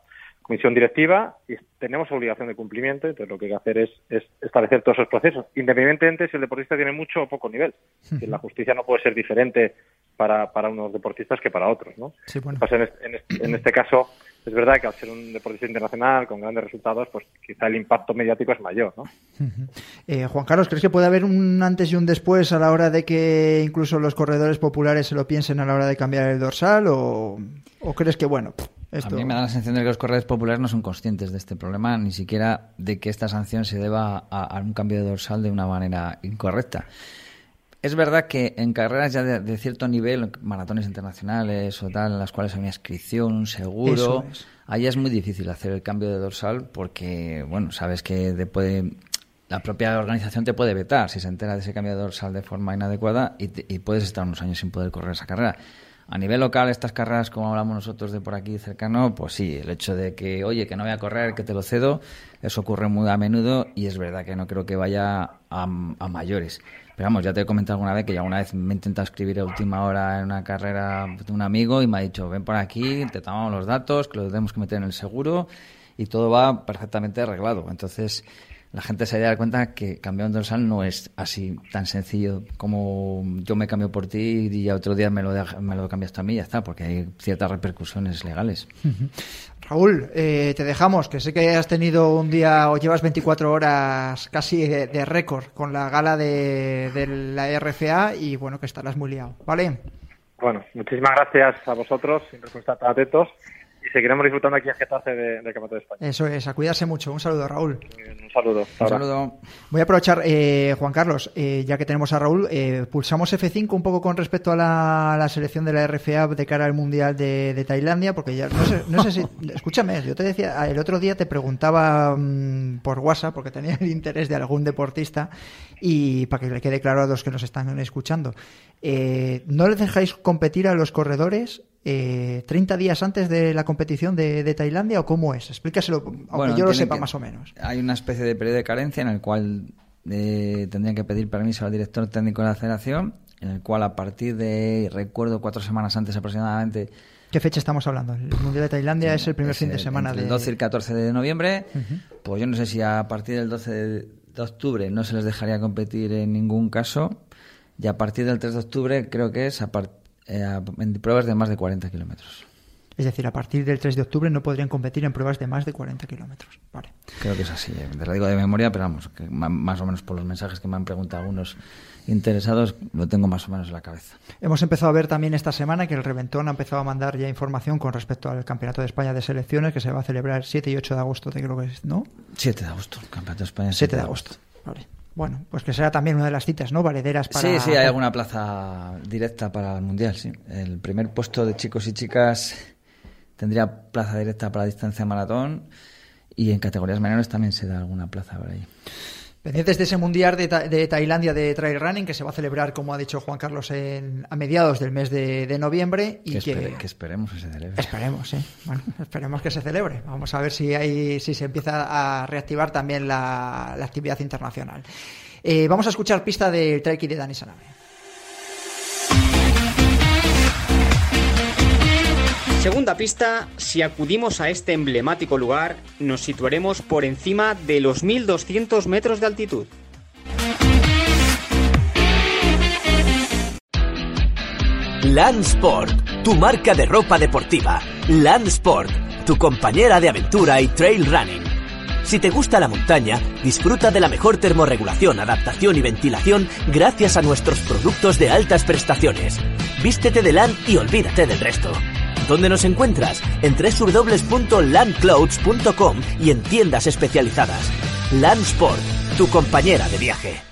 comisión directiva y tenemos obligación de cumplimiento, entonces lo que hay que hacer es, establecer todos esos procesos, independientemente si el deportista tiene mucho o poco nivel. La justicia no puede ser diferente para, para unos deportistas que para otros, ¿no? en, este, en, este, caso, es verdad que al ser un deportista internacional con grandes resultados, pues quizá el impacto mediático es mayor, ¿no? Eh, Juan Carlos, ¿crees que puede haber un antes y un después a la hora de que incluso los corredores populares se lo piensen a la hora de cambiar el dorsal o, crees que, bueno... Esto... A mí me da la sensación de que los corredores populares no son conscientes de este problema, ni siquiera de que esta sanción se deba a un cambio de dorsal de una manera incorrecta. Es verdad que en carreras ya de, cierto nivel, maratones internacionales o tal, en las cuales hay una inscripción, un seguro, ahí es muy difícil hacer el cambio de dorsal porque, bueno, sabes que puede, la propia organización te puede vetar si se entera de ese cambio de dorsal de forma inadecuada y, y puedes estar unos años sin poder correr esa carrera. A nivel local, estas carreras, como hablamos nosotros de por aquí cercano, pues sí, el hecho de que, oye, que no voy a correr, que te lo cedo, eso ocurre muy a menudo y es verdad que no creo que vaya a, a mayores. Pero vamos, ya te he comentado alguna vez que ya una vez me he intentado escribir a última hora en una carrera de un amigo y me ha dicho, ven por aquí, te tomamos los datos, que los tenemos que meter en el seguro y todo va perfectamente arreglado. Entonces, la gente se da cuenta que cambiar un dorsal no es así tan sencillo como yo me cambio por ti y otro día me lo, me lo cambias tú a mí y ya está, porque hay ciertas repercusiones legales. Raúl, eh, te dejamos, que sé que has tenido un día o llevas 24 horas casi de, récord con la gala de, de, la RFA y bueno, que estarás muy liado, ¿vale? Bueno, muchísimas gracias a vosotros, siempre por estar atentos seguiremos disfrutando aquí en Getafe de, de Campeonato de España. Eso es, a cuidarse mucho. Un saludo, Raúl. Un saludo. Un saludo. Voy a aprovechar, eh, Juan Carlos, eh, ya que tenemos a Raúl, eh, pulsamos F5 un poco con respecto a la, selección de la RFA de cara al Mundial de, Tailandia, porque ya no sé, no sé si. escúchame, yo te decía, el otro día te preguntaba mm, por WhatsApp, porque tenía el interés de algún deportista, y para que le quede claro a los que nos están escuchando. ¿No les dejáis competir a los corredores eh, 30 días antes de la competición de, Tailandia o cómo es? Explícaselo, aunque yo lo sepa más o menos. Hay una especie de periodo de carencia en el cual eh, tendrían que pedir permiso al director técnico de la federación, en el cual a partir de, recuerdo, cuatro semanas antes aproximadamente... ¿Qué fecha estamos hablando? El Mundial de Tailandia es el primer fin de semana de... El 12 y el 14 de noviembre. Pues yo no sé si a partir del 12 de, de octubre no se les dejaría competir en ningún caso. Y a partir del 3 de octubre creo que es a partir eh, en pruebas de más de 40 kilómetros. Es decir, a partir del 3 de octubre no podrían competir en pruebas de más de 40 kilómetros. Vale. Creo que es así. Eh, te lo digo de memoria, pero vamos, que más o menos por los mensajes que me han preguntado algunos interesados, lo tengo más o menos en la cabeza. Hemos empezado a ver también esta semana que el Reventón ha empezado a mandar ya información con respecto al Campeonato de España de Selecciones que se va a celebrar el 7 y 8 de agosto, te creo que es, ¿no? 7 de agosto, Campeonato de España. 7 de agosto. Vale. Bueno, pues que será también una de las citas, ¿no? Valederas para... Sí, sí, hay alguna plaza directa para el Mundial, sí. El primer puesto de chicos y chicas tendría plaza directa para la distancia maratón y en categorías menores también se da alguna plaza por ahí. Pendientes de ese mundial de, de, Tailandia de trail running que se va a celebrar, como ha dicho Juan Carlos, en, a mediados del mes de, noviembre y que, que, esperemos que se celebre. Esperemos, ¿eh? Bueno, esperemos que se celebre. Vamos a ver si hay, si se empieza a reactivar también la, actividad internacional. Eh, vamos a escuchar pista del trek de Dani Sanabria. Segunda pista, si acudimos a este emblemático lugar, nos situaremos por encima de los 1200 metros de altitud. Landsport, tu marca de ropa deportiva. Landsport, tu compañera de aventura y trail running. Si te gusta la montaña, disfruta de la mejor termorregulación, adaptación y ventilación gracias a nuestros productos de altas prestaciones. Vístete de LAN y olvídate del resto. ¿Dónde nos encuentras? En www.landclouds.com y en tiendas especializadas. Landsport, tu compañera de viaje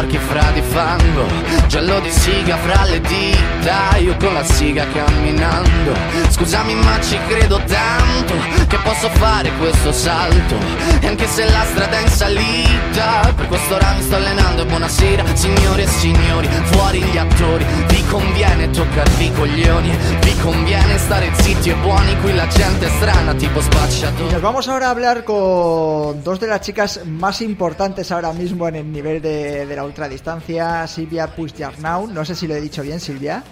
porchi freddi Giallo di siga fra le dita Io con la siga camminando. Scusami ma ci credo tanto Che posso fare questo salto. E anche se la strada è in salita Per questo ora mi sto allenando. E buonasera signore e signori Fuori gli attori. Vi conviene toccarvi i coglioni Vi conviene stare zitti e buoni. Qui la gente è strana tipo spacciatore Nos vamos ahora a hablar con dos de las chicas más importantes ahora mismo en el nivel de, de la ultradistancia, Silvia No sé si lo he dicho bien, Silvia.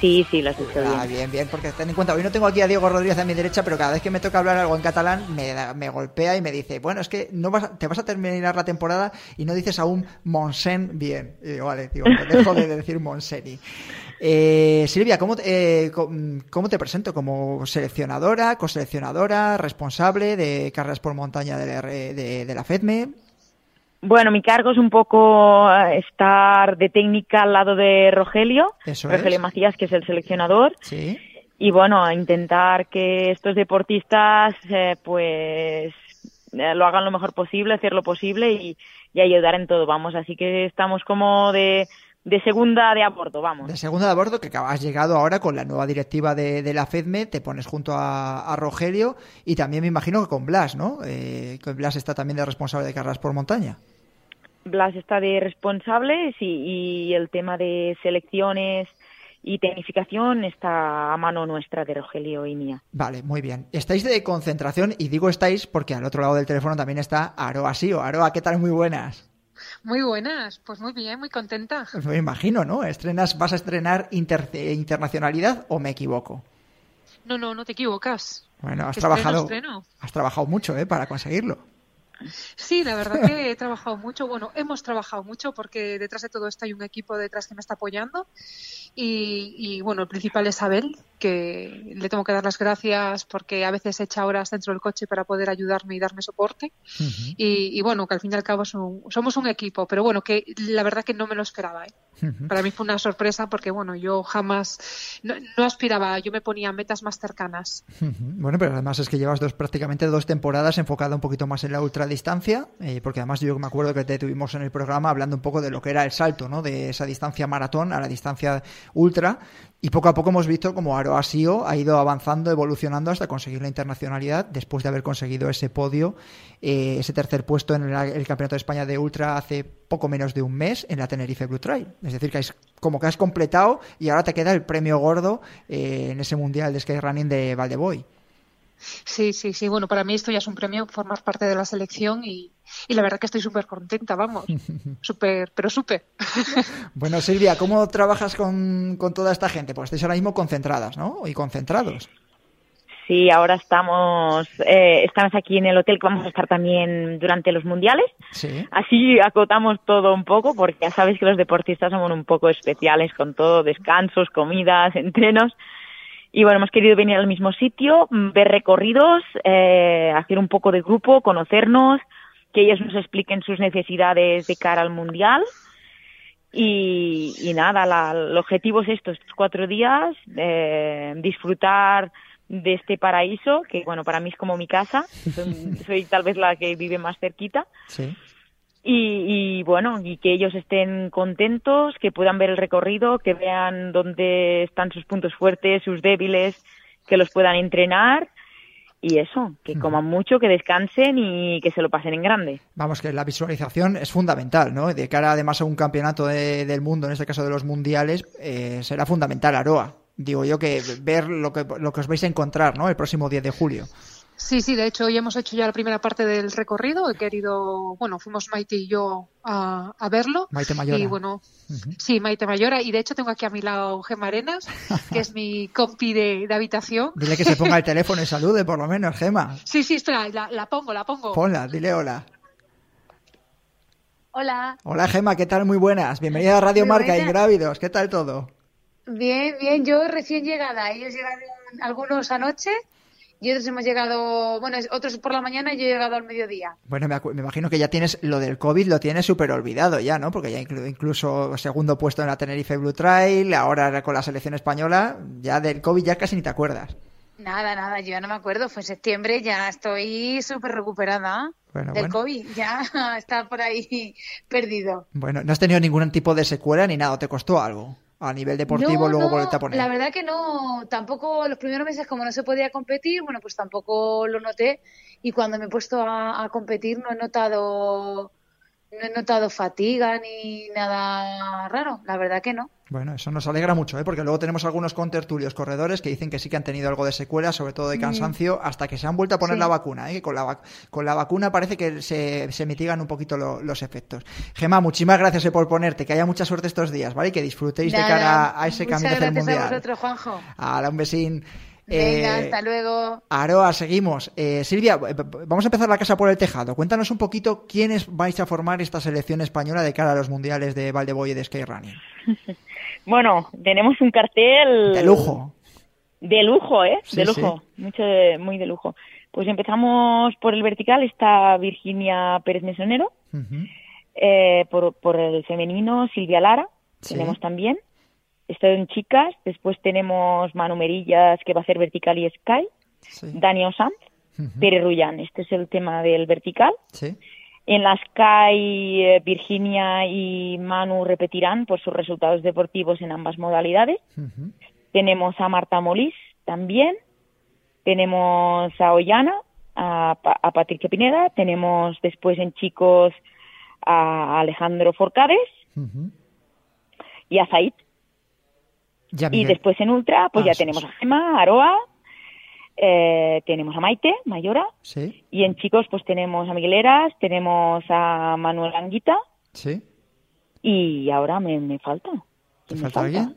Sí, sí, lo has dicho Ah, bien, bien, porque ten en cuenta, hoy no tengo aquí a Diego Rodríguez a mi derecha, pero cada vez que me toca hablar algo en catalán me, da- me golpea y me dice, bueno, es que no vas te vas a terminar la temporada y no dices aún Monsen bien. Y digo, vale, digo, dejo de decir Monseni. Eh, Silvia, ¿cómo, te- eh, co- ¿cómo te presento? ¿Como seleccionadora, coseleccionadora, responsable de carreras por montaña de la, de, de la FEDME? Bueno, mi cargo es un poco eh, estar de técnica al lado de Rogelio, Eso Rogelio es. Macías, que es el seleccionador, Sí. y bueno, a intentar que estos deportistas eh, pues eh, lo hagan lo mejor posible, hacer lo posible y, y ayudar en todo, vamos. Así que estamos como de, de segunda de a bordo, vamos. De segunda de bordo, que has llegado ahora con la nueva directiva de, de la FEDME, te pones junto a, a Rogelio y también me imagino que con Blas, ¿no? Eh, que Blas está también de responsable de carreras por montaña. Blas está de responsables y, y el tema de selecciones y tecnificación está a mano nuestra de Rogelio y mía. Vale, muy bien. Estáis de concentración y digo estáis porque al otro lado del teléfono también está Aroa Sio. Aroa, ¿qué tal? Muy buenas. Muy buenas, pues muy bien, muy contenta. Me imagino, ¿no? Estrenas, ¿Vas a estrenar inter- internacionalidad o me equivoco? No, no, no te equivocas. Bueno, has Estreno, trabajado, estreno. has trabajado mucho, ¿eh? Para conseguirlo. Sí, la verdad que he trabajado mucho. Bueno, hemos trabajado mucho porque detrás de todo esto hay un equipo detrás que me está apoyando. Y, y, bueno, el principal es Abel, que le tengo que dar las gracias porque a veces echa horas dentro del coche para poder ayudarme y darme soporte. Y, y bueno, que al fin y al cabo somos un equipo, pero bueno, que la verdad que no me lo esperaba. ¿eh? Para mí fue una sorpresa porque bueno, yo jamás no, no aspiraba, yo me ponía metas más cercanas. Bueno, pero además es que llevas dos prácticamente dos temporadas enfocada un poquito más en la ultradistancia, eh, porque además yo me acuerdo que te tuvimos en el programa hablando un poco de lo que era el salto, ¿no? De esa distancia maratón a la distancia ultra, y poco a poco hemos visto como Aroa Sio ha ido avanzando, evolucionando hasta conseguir la internacionalidad, después de haber conseguido ese podio, eh, ese tercer puesto en el Campeonato de España de Ultra hace poco menos de un mes en la Tenerife Blue Trail. Es decir, que es como que has completado y ahora te queda el premio gordo eh, en ese Mundial de Skyrunning de Valdeboy. Sí, sí, sí. Bueno, para mí esto ya es un premio, formar parte de la selección y, y la verdad que estoy súper contenta, vamos. Súper, pero súper. Bueno, Silvia, ¿cómo trabajas con, con toda esta gente? Pues estáis ahora mismo concentradas, ¿no? Y concentrados. Sí, ahora estamos, eh, estamos aquí en el hotel que vamos a estar también durante los mundiales. Sí. Así acotamos todo un poco porque ya sabéis que los deportistas somos un poco especiales con todo, descansos, comidas, entrenos. Y bueno, hemos querido venir al mismo sitio, mm, ver recorridos, eh, hacer un poco de grupo, conocernos, que ellos nos expliquen sus necesidades de cara al mundial. Y, y nada, la- el objetivo es esto, estos cuatro días, eh, disfrutar de este paraíso, que bueno, para mí es como mi casa, soy, soy tal vez la que vive más cerquita. Sí. Y, y bueno, y que ellos estén contentos, que puedan ver el recorrido, que vean dónde están sus puntos fuertes, sus débiles, que los puedan entrenar y eso, que coman mucho, que descansen y que se lo pasen en grande. Vamos, que la visualización es fundamental, ¿no? De cara además a un campeonato de- del mundo, en este caso de los mundiales, eh, será fundamental Aroa. Digo yo que ver lo que, lo que os vais a encontrar, ¿no? El próximo 10 de julio. Sí, sí, de hecho hoy hemos hecho ya la primera parte del recorrido. He querido, bueno, fuimos Maite y yo a, a verlo. Maite Mayora. Y bueno, sí, Maite Mayora. Y de hecho tengo aquí a mi lado Gemma Arenas, que es mi compi de, de habitación. Dile que se ponga el teléfono y salude, por lo menos, Gema. Sí, sí, espera, la, la pongo, la pongo. Ponla, dile hola. Hola. Hola, Gema, ¿qué tal? Muy buenas. Bienvenida a Radio Muy Marca, buenas. Ingrávidos. ¿Qué tal todo? Bien, bien. Yo recién llegada. Ellos llegaron algunos anoche y otros hemos llegado, bueno, otros por la mañana y yo he llegado al mediodía. Bueno, me, me imagino que ya tienes lo del COVID, lo tienes súper olvidado ya, ¿no? Porque ya inclu- incluso segundo puesto en la Tenerife Blue Trail, ahora con la selección española, ya del COVID ya casi ni te acuerdas. Nada, nada, yo ya no me acuerdo. Fue en septiembre, ya estoy súper recuperada del COVID. Ya está por ahí perdido. Bueno, ¿no has tenido ningún tipo de secuela ni nada? ¿Te costó algo? A nivel deportivo, luego volverte a poner. La verdad que no, tampoco los primeros meses, como no se podía competir, bueno, pues tampoco lo noté. Y cuando me he puesto a competir, no he notado no he notado fatiga ni nada raro, la verdad que no. Bueno, eso nos alegra mucho, ¿eh? porque luego tenemos algunos contertulios corredores que dicen que sí que han tenido algo de secuela, sobre todo de cansancio, hasta que se han vuelto a poner la vacuna. ¿eh? con, la con la vacuna parece que se, se mitigan un poquito los efectos. Gemma, muchísimas gracias eh, por ponerte, que haya mucha suerte estos días, ¿vale? que disfrutéis de cara a ese camino del mundial. A vosotros, Juanjo. un besín. Venga, eh, hasta luego. Aroa, seguimos. Eh, Silvia, eh, vamos a empezar la casa por el tejado. Cuéntanos un poquito quiénes vais a formar esta selección española de cara a los mundiales de Valdeboy y de Skyrunning. bueno, tenemos un cartel. De lujo. De lujo, ¿eh? de lujo. Mucho muy de lujo. Pues empezamos por el vertical, está Virginia Pérez Mesonero. por, por el femenino, Silvia Lara. Tenemos también. Estoy en chicas, después tenemos Manu Merillas que va a hacer vertical y sky, Dani Osanz, Pere Rullán, este es el tema del vertical. En la Sky, eh, Virginia y Manu repetirán por sus resultados deportivos en ambas modalidades. Tenemos a Marta Molís también. Tenemos a Ollana, a, Patricia Pineda. Tenemos después en chicos a Alejandro Forcades y a Zaid y después en Ultra, pues ya tenemos a Gemma, Aroa, eh, tenemos a Maite, Mayora. Y en chicos, pues tenemos a Migueleras, tenemos a Manuel Anguita. Sí. Y ahora me, me falta. ¿Te falta, alguien?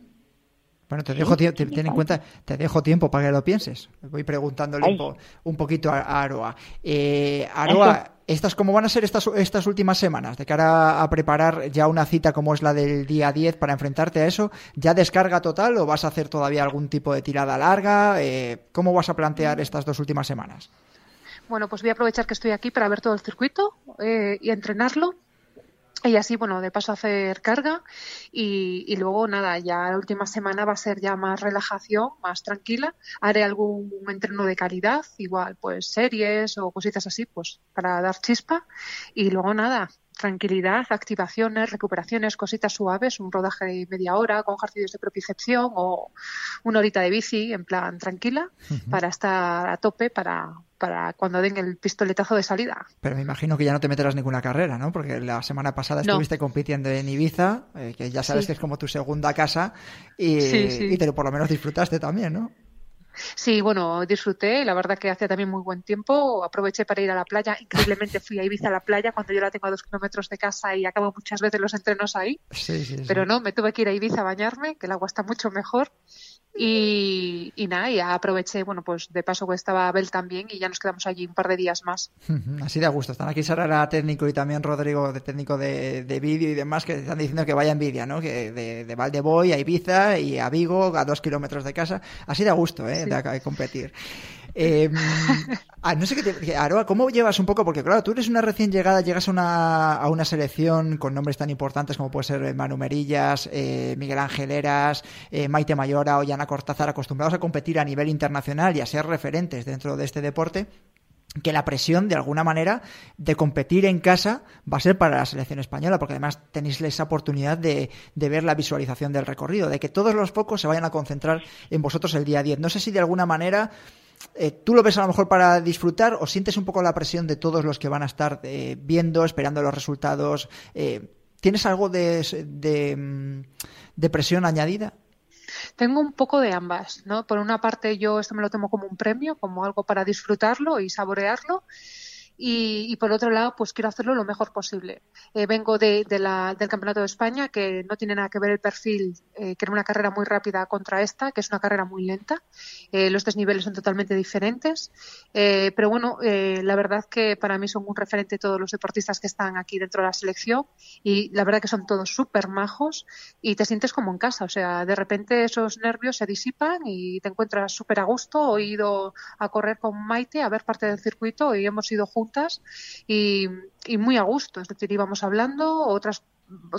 Bueno, te dejo, ten en cuenta, te dejo tiempo para que lo pienses. Voy preguntándole un, poquito a, Aroa. Eh, Aroa, ¿estas cómo van a ser estas, estas últimas semanas? De cara a preparar ya una cita como es la del día 10 para enfrentarte a eso, ¿ya descarga total o vas a hacer todavía algún tipo de tirada larga? Eh, ¿Cómo vas a plantear estas dos últimas semanas? Bueno, pues voy a aprovechar que estoy aquí para ver todo el circuito eh, y entrenarlo y así, bueno, de paso a hacer carga y, y, luego nada, ya la última semana va a ser ya más relajación, más tranquila. Haré algún entreno de calidad, igual pues series o cositas así, pues para dar chispa. Y luego nada, tranquilidad, activaciones, recuperaciones, cositas suaves, un rodaje de media hora con ejercicios de propiocepción o una horita de bici en plan tranquila para estar a tope para, para cuando den el pistoletazo de salida. Pero me imagino que ya no te meterás ninguna carrera, ¿no? Porque la semana pasada estuviste compitiendo en Ibiza, eh, que ya sabes que es como tu segunda casa, y, y te, por lo menos disfrutaste también, ¿no? Sí, bueno, disfruté, la verdad que hacía también muy buen tiempo, aproveché para ir a la playa, increíblemente fui a Ibiza a la playa cuando yo la tengo a dos kilómetros de casa y acabo muchas veces los entrenos ahí, sí, sí, pero no, me tuve que ir a Ibiza a bañarme, que el agua está mucho mejor y, y, nada, ya aproveché, bueno, pues de paso que estaba Abel también y ya nos quedamos allí un par de días más. Así de gusto. Están aquí Sara técnico y también Rodrigo, de técnico de, de vídeo y demás, que están diciendo que vaya envidia, ¿no? Que de, de Valdeboy a Ibiza y a Vigo, a dos kilómetros de casa. Así de gusto, ¿eh? de competir. Eh, no sé qué te, Aroa, ¿cómo llevas un poco? Porque claro, tú eres una recién llegada, llegas a una, a una selección con nombres tan importantes como puede ser Manu Merillas, eh, Miguel Ángel Eras, eh, Maite Mayora o Yana Cortázar, acostumbrados a competir a nivel internacional y a ser referentes dentro de este deporte que la presión, de alguna manera, de competir en casa va a ser para la selección española, porque además tenéis esa oportunidad de, de, ver la visualización del recorrido, de que todos los focos se vayan a concentrar en vosotros el día 10. No sé si de alguna manera eh, ¿Tú lo ves a lo mejor para disfrutar o sientes un poco la presión de todos los que van a estar eh, viendo, esperando los resultados? Eh, ¿Tienes algo de, de, de, presión añadida? Tengo un poco de ambas, ¿no? Por una parte yo esto me lo tomo como un premio, como algo para disfrutarlo y saborearlo y, por otro lado, pues quiero hacerlo lo mejor posible. Eh, vengo de, la, del Campeonato de España, que no tiene nada que ver el perfil, eh, que era una carrera muy rápida contra esta, que es una carrera muy lenta. Eh, los desniveles son totalmente diferentes. pero bueno, la verdad que para mí son un referente todos los deportistas que están aquí dentro de la selección y la verdad que son todos súper majos y te sientes como en casa. O sea, de repente esos nervios se disipan y te encuentras súper a gusto. He ido a correr con Maite a ver parte del circuito y hemos ido juntos y, muy a gusto. Es decir, íbamos hablando, otras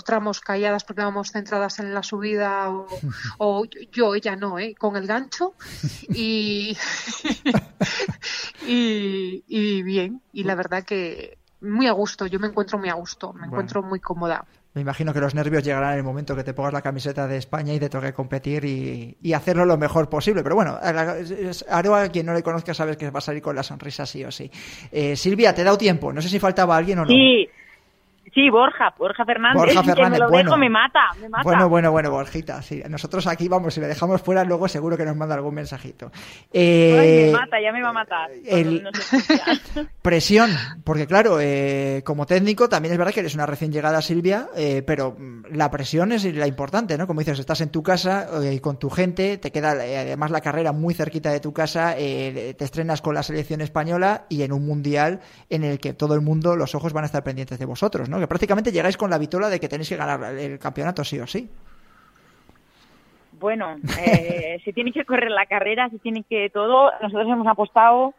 tramos calladas porque vamos centradas en la subida o, yo, ella no, ¿eh? con el gancho y, y, bien, y la verdad que muy a gusto, yo me encuentro muy a gusto, me encuentro muy cómoda. Me imagino que los nervios llegarán en el momento que te pongas la camiseta de España y te toque competir y, hacerlo lo mejor posible. Pero bueno, a quien no le conozca, sabes que va a salir con la sonrisa sí o sí. Eh, Silvia, ¿te he dado tiempo? No sé si faltaba alguien o no. Sí, Sí, Borja, Borja Fernández. Borja Fernández, me lo bueno. Dejo, me mata, me mata. Bueno, bueno, bueno, Borjita. Sí. Nosotros aquí, vamos, si le dejamos fuera, luego seguro que nos manda algún mensajito. Eh, me mata, ya me va a matar. presión, porque claro, eh, como técnico también es verdad que eres una recién llegada, Silvia, eh, pero mm, la presión es la importante, ¿no? Como dices, estás en tu casa y con tu gente, te queda además la carrera muy cerquita de tu casa, te estrenas con la selección española y en un mundial en el que todo el mundo, los ojos van a estar pendientes de vosotros, ¿no? Prácticamente llegáis con la vitola de que tenéis que ganar el campeonato sí o sí. Bueno, eh, se tiene que correr la carrera, se tiene que todo. Nosotros hemos apostado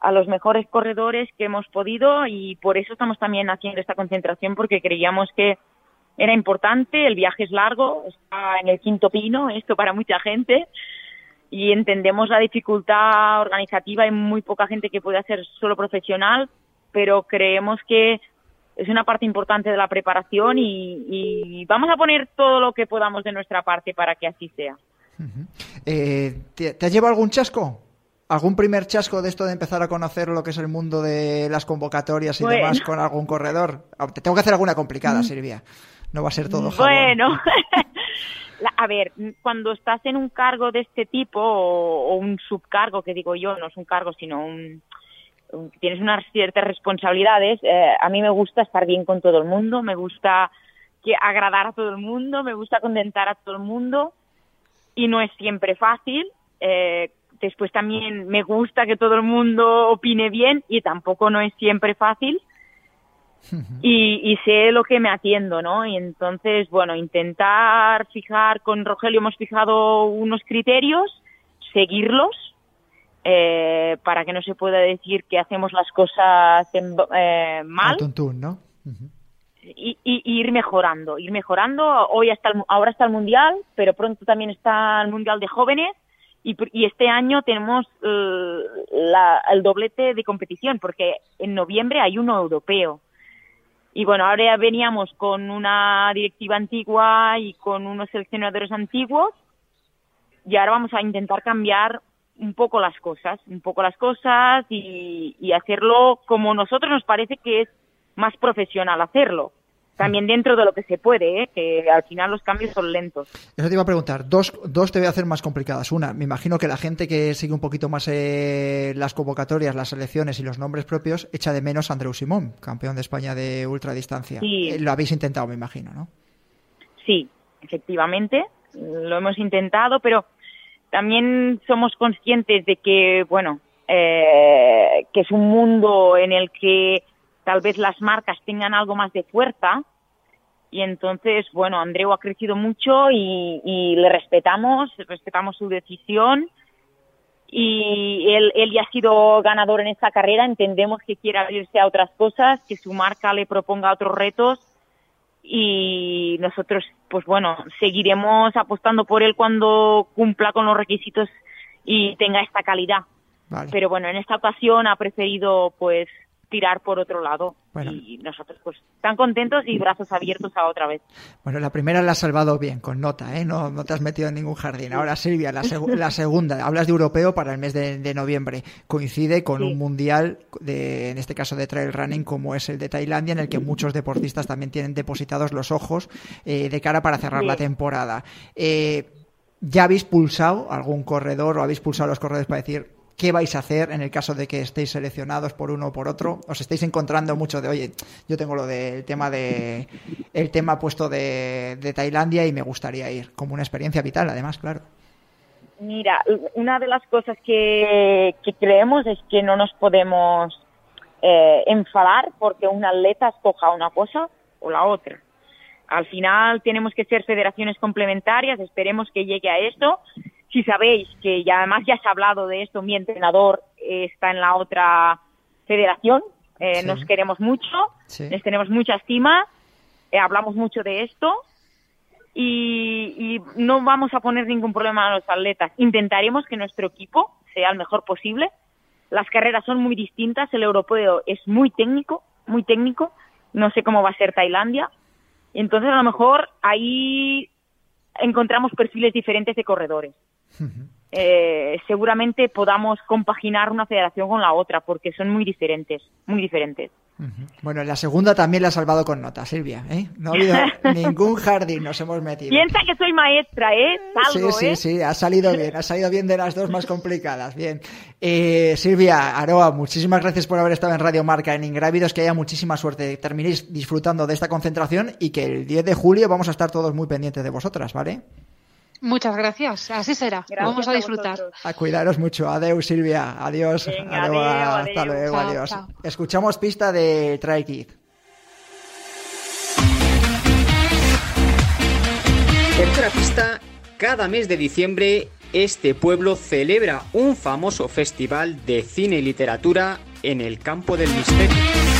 a los mejores corredores que hemos podido y por eso estamos también haciendo esta concentración porque creíamos que era importante, el viaje es largo, está en el quinto pino, esto para mucha gente, y entendemos la dificultad organizativa, hay muy poca gente que puede hacer solo profesional, pero creemos que es una parte importante de la preparación y, vamos a poner todo lo que podamos de nuestra parte para que así sea. Eh, ¿te, ¿Te has llevado algún chasco? ¿Algún primer chasco de esto de empezar a conocer lo que es el mundo de las convocatorias y demás con algún corredor? Ah, te tengo que hacer alguna complicada, mm. Silvia. No va a ser todo jabón. Bueno, a ver, cuando estás en un cargo de este tipo o, un subcargo, que digo yo, no es un cargo, sino un, tienes unas ciertas responsabilidades. Eh, a mí me gusta estar bien con todo el mundo, me gusta que agradar a todo el mundo, me gusta contentar a todo el mundo y no es siempre fácil. Eh, después también me gusta que todo el mundo opine bien y tampoco no es siempre fácil. Y, y, sé lo que me atiendo, ¿no? Y entonces, bueno, intentar fijar, con Rogelio hemos fijado unos criterios, seguirlos eh, para que no se pueda decir que hacemos las cosas eh, mal. ¿no? y, ir mejorando, ir mejorando. Hoy hasta ahora está el mundial, pero pronto también está el mundial de jóvenes y, este año tenemos eh, el doblete de competición porque en noviembre hay uno europeo. Y bueno, ahora veníamos con una directiva antigua y con unos seleccionadores antiguos y ahora vamos a intentar cambiar un poco las cosas, un poco las cosas y, hacerlo como nosotros nos parece que es más profesional hacerlo. También dentro de lo que se puede, ¿eh? que al final los cambios son lentos. Eso te iba a preguntar. Dos, dos te voy a hacer más complicadas. Una, me imagino que la gente que sigue un poquito más eh, las convocatorias, las selecciones y los nombres propios echa de menos a Andreu Simón, campeón de España de ultradistancia. Sí. Eh, lo habéis intentado, me imagino, ¿no? Sí, efectivamente. Lo hemos intentado, pero también somos conscientes de que, bueno, eh, que es un mundo en el que tal vez las marcas tengan algo más de fuerza. Y entonces, bueno, Andreu ha crecido mucho y, le respetamos, respetamos su decisión. Y él, él ya ha sido ganador en esta carrera, entendemos que quiere abrirse a otras cosas, que su marca le proponga otros retos. Y nosotros, pues bueno, seguiremos apostando por él cuando cumpla con los requisitos y tenga esta calidad. Pero bueno, en esta ocasión ha preferido pues tirar por otro lado. Y nosotros, pues, tan contentos y brazos abiertos a otra vez. Bueno, la primera la has salvado bien, con nota, ¿eh? No, no te has metido en ningún jardín. Ahora, Silvia, la, la segunda, hablas de europeo para el mes de, noviembre. Coincide con un mundial, de, en este caso de trail running, como es el de Tailandia, en el que muchos deportistas también tienen depositados los ojos eh, de cara para cerrar la temporada. Eh, ¿Ya habéis pulsado algún corredor o habéis pulsado los corredores para decir qué vais a hacer en el caso de que estéis seleccionados por uno o por otro. Os estáis encontrando mucho de, oye, yo tengo lo del tema de el tema puesto de, Tailandia y me gustaría ir, como una experiencia vital, además, claro. Mira, una de las cosas que, creemos es que no nos podemos eh, enfadar porque un atleta escoja una cosa o la otra. Al final tenemos que ser federaciones complementarias, esperemos que llegue a esto si sabéis que ya además ya se ha hablado de esto, mi entrenador está en la otra federación, eh, nos queremos mucho, les tenemos mucha estima eh, hablamos mucho de esto y, y, no vamos a poner ningún problema a los atletas. Intentaremos que nuestro equipo sea el mejor posible. Las carreras son muy distintas, el europeo es muy técnico, muy técnico, no sé cómo va a ser Tailandia. Entonces, a lo mejor ahí encontramos perfiles diferentes de corredores. Eh, seguramente podamos compaginar una federación con la otra, porque son muy diferentes, muy diferentes. Bueno, la segunda también la ha salvado con nota, Silvia. ¿eh? No ha habido ningún jardín, nos hemos metido. Piensa que soy maestra, ¿eh? sí, sí, ¿eh? sí, ha salido bien, ha salido bien de las dos más complicadas. Bien. Eh, Silvia, Aroa, muchísimas gracias por haber estado en Radio Marca en Ingrávidos, que haya muchísima suerte, terminéis disfrutando de esta concentración y que el 10 de julio vamos a estar todos muy pendientes de vosotras, ¿vale? Muchas gracias, así será. Vamos a disfrutar. A, cuidaros mucho. Adiós, Silvia. Adiós. Hasta luego, adiós. Escuchamos pista de Try Kid. Tercera pista. Cada mes de diciembre, este pueblo celebra un famoso festival de cine y literatura en el campo del misterio.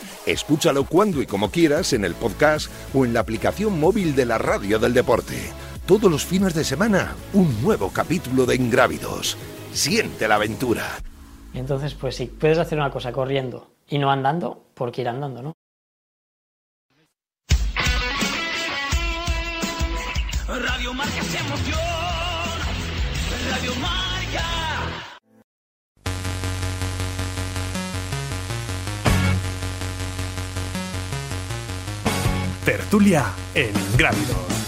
Escúchalo cuando y como quieras en el podcast o en la aplicación móvil de la radio del deporte. Todos los fines de semana, un nuevo capítulo de Ingrávidos. Siente la aventura. entonces, pues sí, puedes hacer una cosa corriendo y no andando, porque ir andando, ¿no? Tertulia en Grávidos.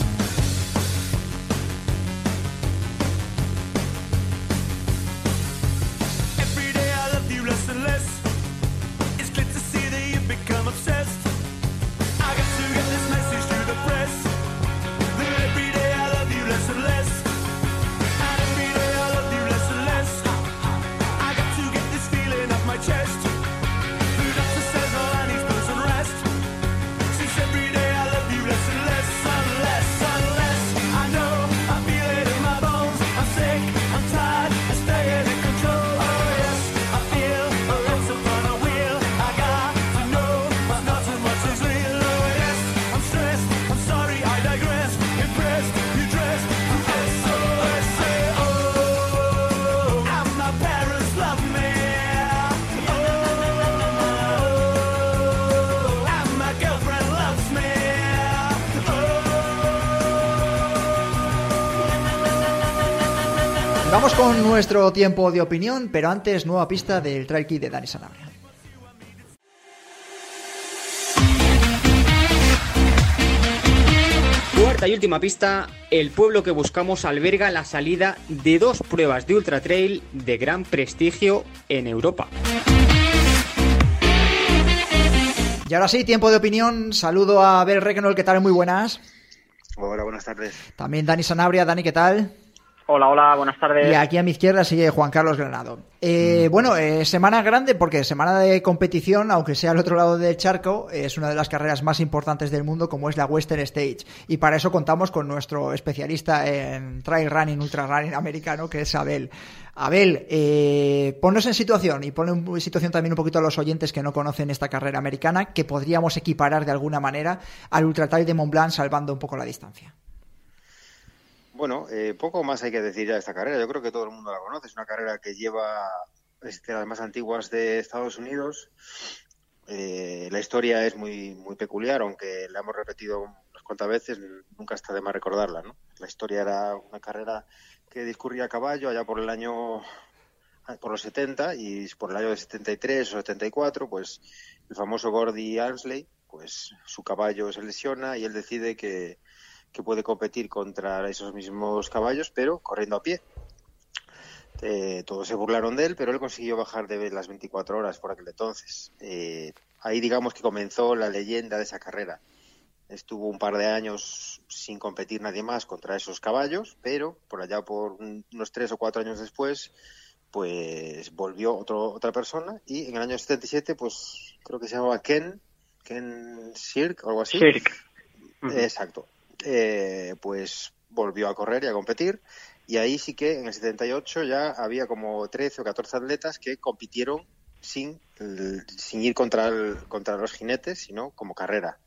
Vamos con nuestro tiempo de opinión, pero antes nueva pista del trail kit de Dani Sanabria. Cuarta y última pista, el pueblo que buscamos alberga la salida de dos pruebas de ultra trail de gran prestigio en Europa. Y ahora sí, tiempo de opinión. Saludo a Bel Regnol, ¿qué tal? Muy buenas. Hola, buenas tardes. También Dani Sanabria. Dani, ¿qué tal? Hola, hola, buenas tardes. Y aquí a mi izquierda sigue Juan Carlos Granado. Eh, mm. Bueno, eh, semana grande porque semana de competición, aunque sea al otro lado del charco, es una de las carreras más importantes del mundo como es la Western Stage. Y para eso contamos con nuestro especialista en trail running, ultra running americano, que es Abel. Abel, eh, ponnos en situación y pon en situación también un poquito a los oyentes que no conocen esta carrera americana, que podríamos equiparar de alguna manera al Ultra Trail de Mont Blanc salvando un poco la distancia. Bueno, eh, poco más hay que decir ya de esta carrera. Yo creo que todo el mundo la conoce. Es una carrera que lleva, es de las más antiguas de Estados Unidos. Eh, la historia es muy, muy peculiar, aunque la hemos repetido unas cuantas veces, nunca está de más recordarla. ¿no? La historia era una carrera que discurría a caballo allá por el año por los 70 y por el año de 73 o 74, pues el famoso Gordy Ansley, pues su caballo se lesiona y él decide que, que puede competir contra esos mismos caballos, pero corriendo a pie. Eh, todos se burlaron de él, pero él consiguió bajar de las 24 horas por aquel entonces. Eh, ahí digamos que comenzó la leyenda de esa carrera. Estuvo un par de años sin competir nadie más contra esos caballos, pero por allá por unos tres o cuatro años después, pues volvió otro, otra persona y en el año 77, pues creo que se llamaba Ken, Ken Sirk o algo así. Exacto. Eh, pues volvió a correr y a competir. Y ahí sí que en el 78 ya había como 13 o 14 atletas que compitieron sin, sin ir contra, contra los jinetes, sino como carrera.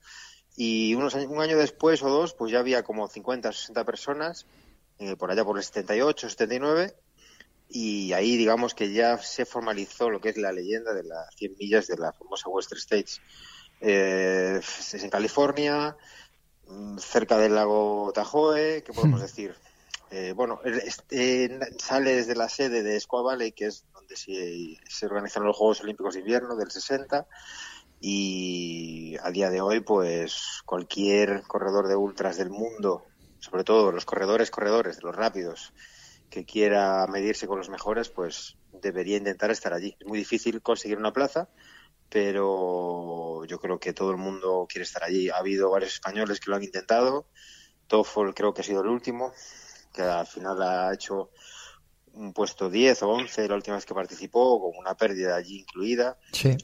Y unos un año después o dos, pues ya había como 50 o 60 personas, eh, por allá por el 78, 79, y ahí digamos que ya se formalizó lo que es la leyenda de las 100 millas de la famosa Western States. Eh, es en California, cerca del lago Tahoe, ¿qué podemos decir? Eh, bueno, este, sale desde la sede de Squaw Valley, que es donde se, se organizaron los Juegos Olímpicos de Invierno del 60, y a día de hoy, pues cualquier corredor de ultras del mundo, sobre todo los corredores, corredores, de los rápidos, que quiera medirse con los mejores, pues debería intentar estar allí. Es muy difícil conseguir una plaza, pero yo creo que todo el mundo quiere estar allí. Ha habido varios españoles que lo han intentado. Toffol creo que ha sido el último, que al final ha hecho un puesto 10 o 11 la última vez que participó, con una pérdida allí incluida. Sí.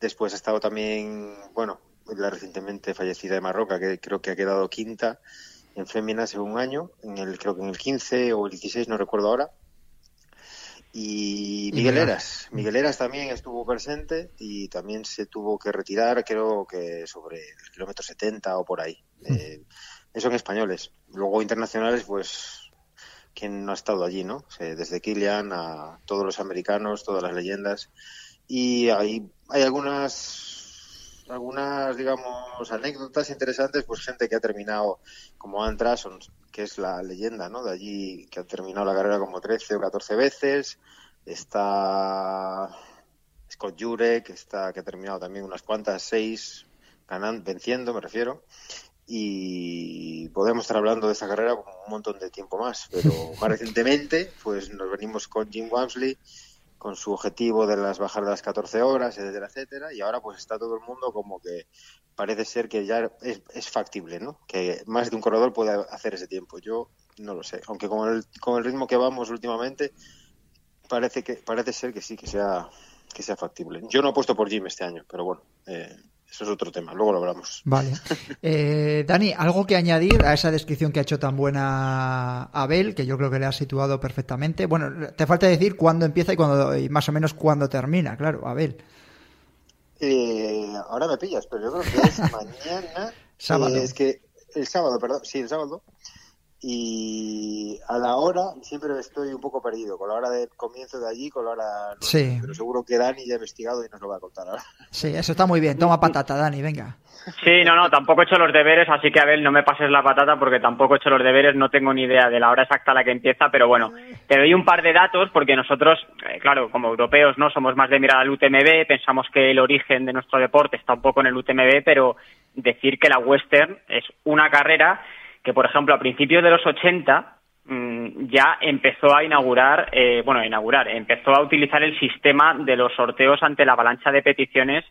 Después ha estado también, bueno, la recientemente fallecida de Marroca, que creo que ha quedado quinta en féminas en un año, en el, creo que en el 15 o el 16, no recuerdo ahora y Miguel Eras. Miguel Eras también estuvo presente y también se tuvo que retirar, creo que sobre el kilómetro 70 o por ahí. Mm. Eh, son españoles. Luego internacionales, pues, ¿quién no ha estado allí, no? desde Kilian a todos los americanos, todas las leyendas. Y hay, hay algunas algunas, digamos, anécdotas interesantes, pues gente que ha terminado como Antrason, que es la leyenda, ¿no? De allí, que ha terminado la carrera como 13 o 14 veces. Está Scott Jurek, que, está, que ha terminado también unas cuantas, seis, ganando, venciendo, me refiero. Y podemos estar hablando de esta carrera un montón de tiempo más, pero más recientemente, pues nos venimos con Jim Wamsley, con su objetivo de las bajar las 14 horas, etcétera, etcétera, y ahora pues está todo el mundo como que parece ser que ya es, factible, ¿no? Que más de un corredor puede hacer ese tiempo. Yo no lo sé, aunque con el, con el ritmo que vamos últimamente parece que parece ser que sí que sea que sea factible. Yo no he puesto por Jim este año, pero bueno, eh, eso es otro tema, luego lo hablamos. Vale. Eh, Dani, ¿algo que añadir a esa descripción que ha hecho tan buena Abel, que yo creo que le ha situado perfectamente? Bueno, te falta decir cuándo empieza y, cuándo, y más o menos cuándo termina, claro, Abel. Eh, ahora me pillas, pero yo creo que es mañana. sábado. es que el sábado, perdón, sí, el sábado y a la hora siempre estoy un poco perdido, con la hora de comienzo de allí, con la hora... sí. pero seguro que Dani ya ha investigado y nos lo va a contar ahora. Sí, eso está muy bien. Toma patata, Dani, venga. Sí, no, no, tampoco he hecho los deberes, así que Abel, no me pases la patata porque tampoco he hecho los deberes, no tengo ni idea de la hora exacta a la que empieza, pero bueno, te doy un par de datos porque nosotros, eh, claro, como europeos, no somos más de mirar al UTMB, pensamos que el origen de nuestro deporte está un poco en el UTMB, pero decir que la Western es una carrera que, por ejemplo, a principios de los 80 mm, ya empezó a inaugurar, eh, bueno, a inaugurar, empezó a utilizar el sistema de los sorteos ante la avalancha de peticiones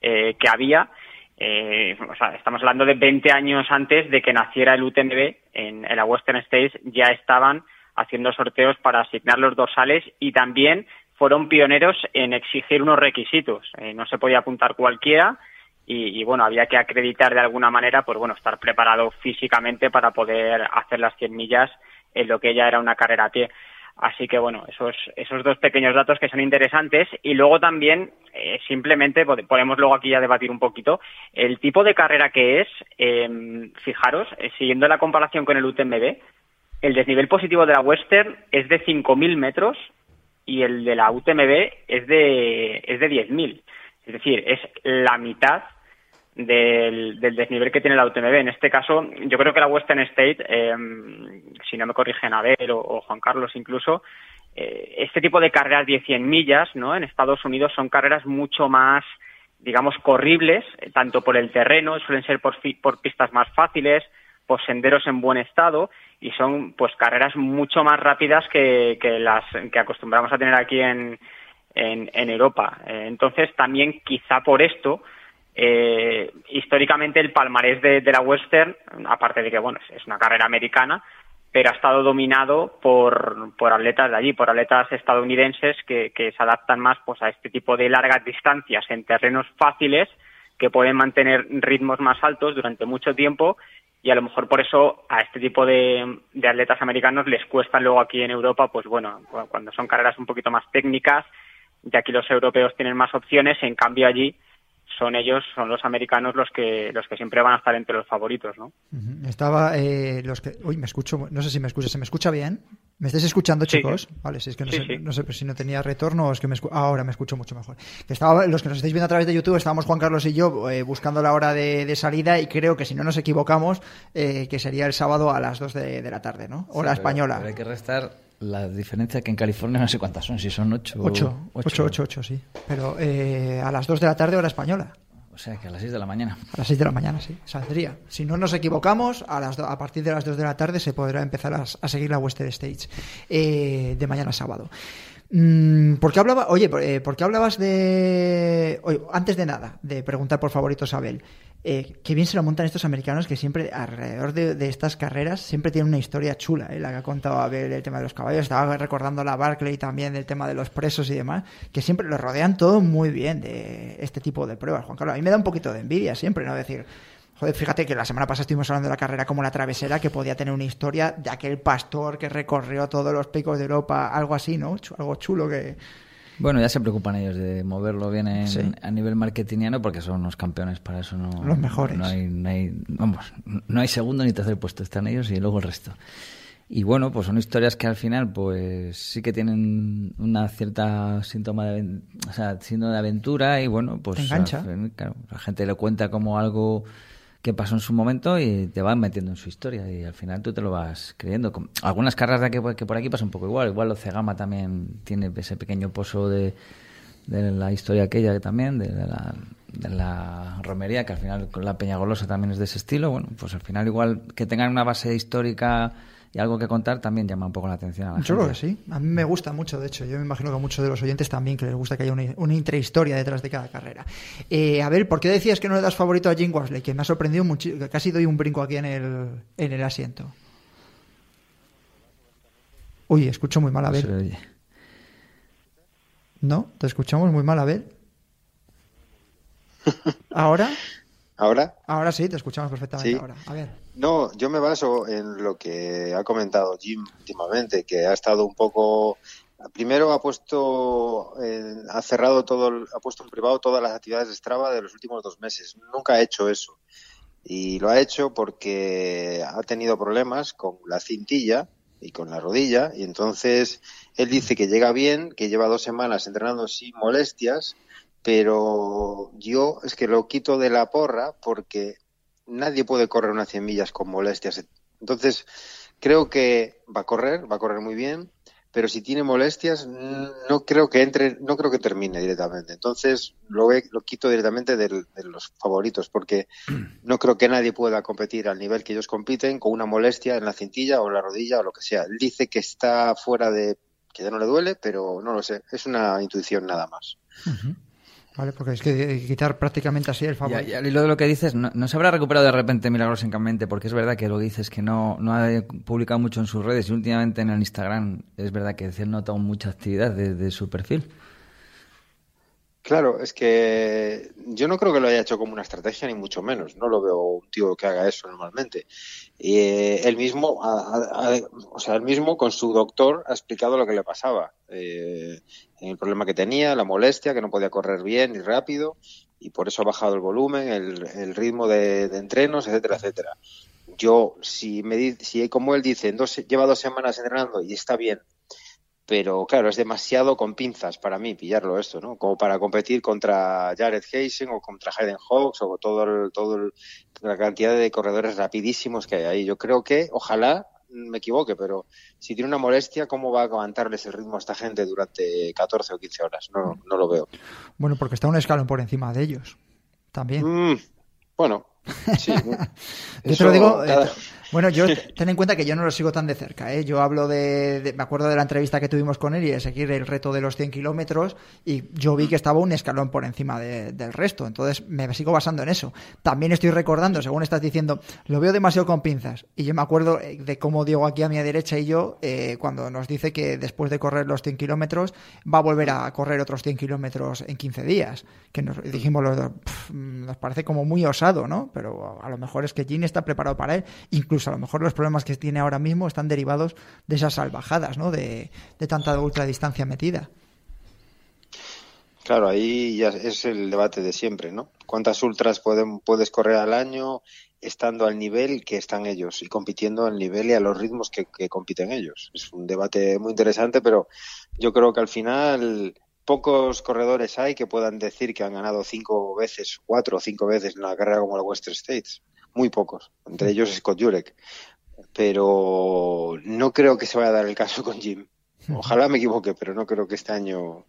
eh, que había. Eh, o sea, estamos hablando de 20 años antes de que naciera el UTMB en, la Western States, ya estaban haciendo sorteos para asignar los dorsales y también fueron pioneros en exigir unos requisitos. Eh, no se podía apuntar cualquiera y, bueno, había que acreditar de alguna manera, pues bueno, estar preparado físicamente para poder hacer las 100 millas en lo que ya era una carrera a pie. Así que bueno, esos, esos dos pequeños datos que son interesantes y luego también eh, simplemente podemos luego aquí ya debatir un poquito el tipo de carrera que es, em, fijaros, eh, siguiendo la comparación con el UTMB, el desnivel positivo de la Western es de 5.000 metros y el de la UTMB es de, es de 10.000. Es decir, es la mitad del, desnivel que tiene la UTMB. En este caso, yo creo que la Western State, eh, si no me corrigen Abel o, o Juan Carlos incluso, eh, este tipo de carreras de 100 millas ¿no? en Estados Unidos son carreras mucho más, digamos, corribles, eh, tanto por el terreno, suelen ser por, por pistas más fáciles, por senderos en buen estado y son pues carreras mucho más rápidas que, que las que acostumbramos a tener aquí en, en, Europa. entonces, también quizá por esto, eh, históricamente el palmarés de, la Western, aparte de que bueno es una carrera americana, pero ha estado dominado por, por atletas de allí, por atletas estadounidenses que, se adaptan más pues a este tipo de largas distancias en terrenos fáciles que pueden mantener ritmos más altos durante mucho tiempo y a lo mejor por eso a este tipo de atletas americanos les cuesta luego aquí en Europa, pues bueno, cuando son carreras un poquito más técnicas, ya aquí los europeos tienen más opciones, en cambio allí son ellos, son los americanos los que los que siempre van a estar entre los favoritos, ¿no? Estaba eh, los que, uy, me escucho, no sé si me escucha, ¿se me escucha bien? ¿Me estáis escuchando, chicos? Vale, si es que no, sé, no sé si no tenía retorno o es que me ahora me escucho mucho mejor. Estaba, los que nos estáis viendo a través de YouTube, estábamos Juan Carlos y yo eh, buscando la hora de, salida y creo que si no nos equivocamos, eh, que sería el sábado a las 2 de, la tarde, ¿no? Hora española. hay que restar la diferencia que en California no sé cuántas son, si son ocho. Ocho, ocho, ocho, ocho sí. Pero eh, a las dos de la tarde, hora española. O sea, que a las seis de la mañana. A las seis de la mañana, sí. Saldría. Si no nos equivocamos, a, las a partir de las dos de la tarde se podrá empezar a, seguir la Western Stage eh, de mañana sábado. Mm, ¿Por qué hablaba, oye, eh, ¿por qué hablabas de. Oye, antes de nada, de preguntar por favorito Abel. Eh, qué bien se lo montan estos americanos que siempre, alrededor de, estas carreras, siempre tienen una historia chula, eh, la que ha contado Abel, el tema de los caballos. Estaba recordando la Barclay también del tema de los presos y demás, que siempre lo rodean todo muy bien de este tipo de pruebas, Juan Carlos. A mí me da un poquito de envidia siempre, ¿no? Decir, Joder, fíjate que la semana pasada estuvimos hablando de la carrera como la travesera, que podía tener una historia de aquel pastor que recorrió todos los picos de Europa, algo así, ¿no? Algo chulo que... Bueno, ya se preocupan ellos de moverlo bien a nivel marketingiano porque son unos campeones para eso. No, los mejores. No hay, no hay, vamos, no hay segundo ni tercer puesto, están ellos y luego el resto. Y bueno, pues son historias que al final pues sí que tienen una cierta síntoma de, o sea, síntoma de aventura y bueno, pues... engancha. la gente lo cuenta como algo que pasó en su momento y te van metiendo en su historia y al final tú te lo vas creyendo. Algunas carreras de que, que por aquí pasa un poco igual. Igual Cegama también tiene ese pequeño pozo de, de la historia aquella también, de, la, de la romería, que al final con la Peñagolosa también es de ese estilo. Bueno, pues al final igual que tengan una base histórica y algo que contar también llama un poco la atención a la Yo creo que sí. A mí me gusta mucho, de hecho. Yo me imagino que a muchos de los oyentes también que les gusta que haya una, intrahistoria detrás de cada carrera. Eh, a ver, ¿por qué decías que no le das favorito a Jim Worsley? Que me ha sorprendido mucho, que casi doy un brinco aquí en el, en el asiento. Uy, escucho muy mal a ver. ¿No? ¿Te escuchamos muy mal a ver? ¿Ahora? ¿Ahora? Ahora sí, te escuchamos perfectamente ahora. A ver. No, yo me baso en lo que ha comentado Jim últimamente, que ha estado un poco. Primero ha puesto, ha cerrado todo, ha puesto en privado todas las actividades de Strava de los últimos dos meses. Nunca ha hecho eso. Y lo ha hecho porque ha tenido problemas con la cintilla y con la rodilla. Y entonces él dice que llega bien, que lleva dos semanas entrenando sin molestias, pero yo es que lo quito de la porra porque nadie puede correr unas 100 millas con molestias. Entonces, creo que va a correr, va a correr muy bien, pero si tiene molestias, no creo que entre, no creo que termine directamente. Entonces, lo, lo quito directamente de los favoritos, porque no creo que nadie pueda competir al nivel que ellos compiten con una molestia en la cintilla o en la rodilla o lo que sea. Dice que está fuera de, que ya no le duele, pero no lo sé. Es una intuición nada más. Vale, porque es que quitar prácticamente así el favor. Y, lo de lo que dices, no, se habrá recuperado de repente milagrosamente, porque es verdad que lo dices que no, no ha publicado mucho en sus redes y últimamente en el Instagram es verdad que él nota mucha actividad de su perfil. Claro, es que yo no creo que lo haya hecho como una estrategia, ni mucho menos. No lo veo un tío que haga eso normalmente. Y eh, él mismo, o sea, él mismo con su doctor ha explicado lo que le pasaba. Eh, el problema que tenía, la molestia, que no podía correr bien ni rápido, y por eso ha bajado el volumen, el, ritmo de, entrenos, etcétera, etcétera. Yo, si me si como él dice, lleva dos semanas entrenando y está bien, pero claro, es demasiado con pinzas para mí pillarlo esto, ¿no? Como para competir contra Jared Hazen o contra Hayden Hawks o todo, todo la cantidad de corredores rapidísimos que hay ahí. Yo creo que, ojalá me equivoque, pero si tiene una molestia, ¿cómo va a aguantarles el ritmo a esta gente durante 14 o 15 horas? No, no lo veo. Bueno, porque está un escalón por encima de ellos. También. Mm, bueno, sí. Yo te lo digo. Eh, bueno, yo ten en cuenta que yo no lo sigo tan de cerca. ¿eh? Yo hablo de, Me acuerdo de la entrevista que tuvimos con él y de seguir el reto de los 100 kilómetros y yo vi que estaba un escalón por encima del resto. Entonces me sigo basando en eso. También estoy recordando, según estás diciendo, lo veo demasiado con pinzas. Y yo me acuerdo eh, de cómo Diego aquí a mi derecha y yo, eh, cuando nos dice que después de correr los 100 kilómetros va a volver a correr otros 100 kilómetros en 15 días. Que nos dijimos los dos, nos parece como muy osado, ¿no? Pero a lo mejor es que Gin está preparado para él. Incluso a lo mejor los problemas que tiene ahora mismo están derivados de esas salvajadas, ¿no? De, tanta ultradistancia metida. Claro, ahí ya es el debate de siempre, ¿no? ¿Cuántas ultras pueden, puedes correr al año estando al nivel que están ellos y compitiendo al nivel y a los ritmos que, que compiten ellos? Es un debate muy interesante, pero yo creo que al final pocos corredores hay que puedan decir que han ganado cinco veces, cuatro o cinco veces en una carrera como la Western States muy pocos, entre ellos Scott Jurek. Pero no creo que se vaya a dar el caso con Jim. Ojalá me equivoque, pero no creo que este año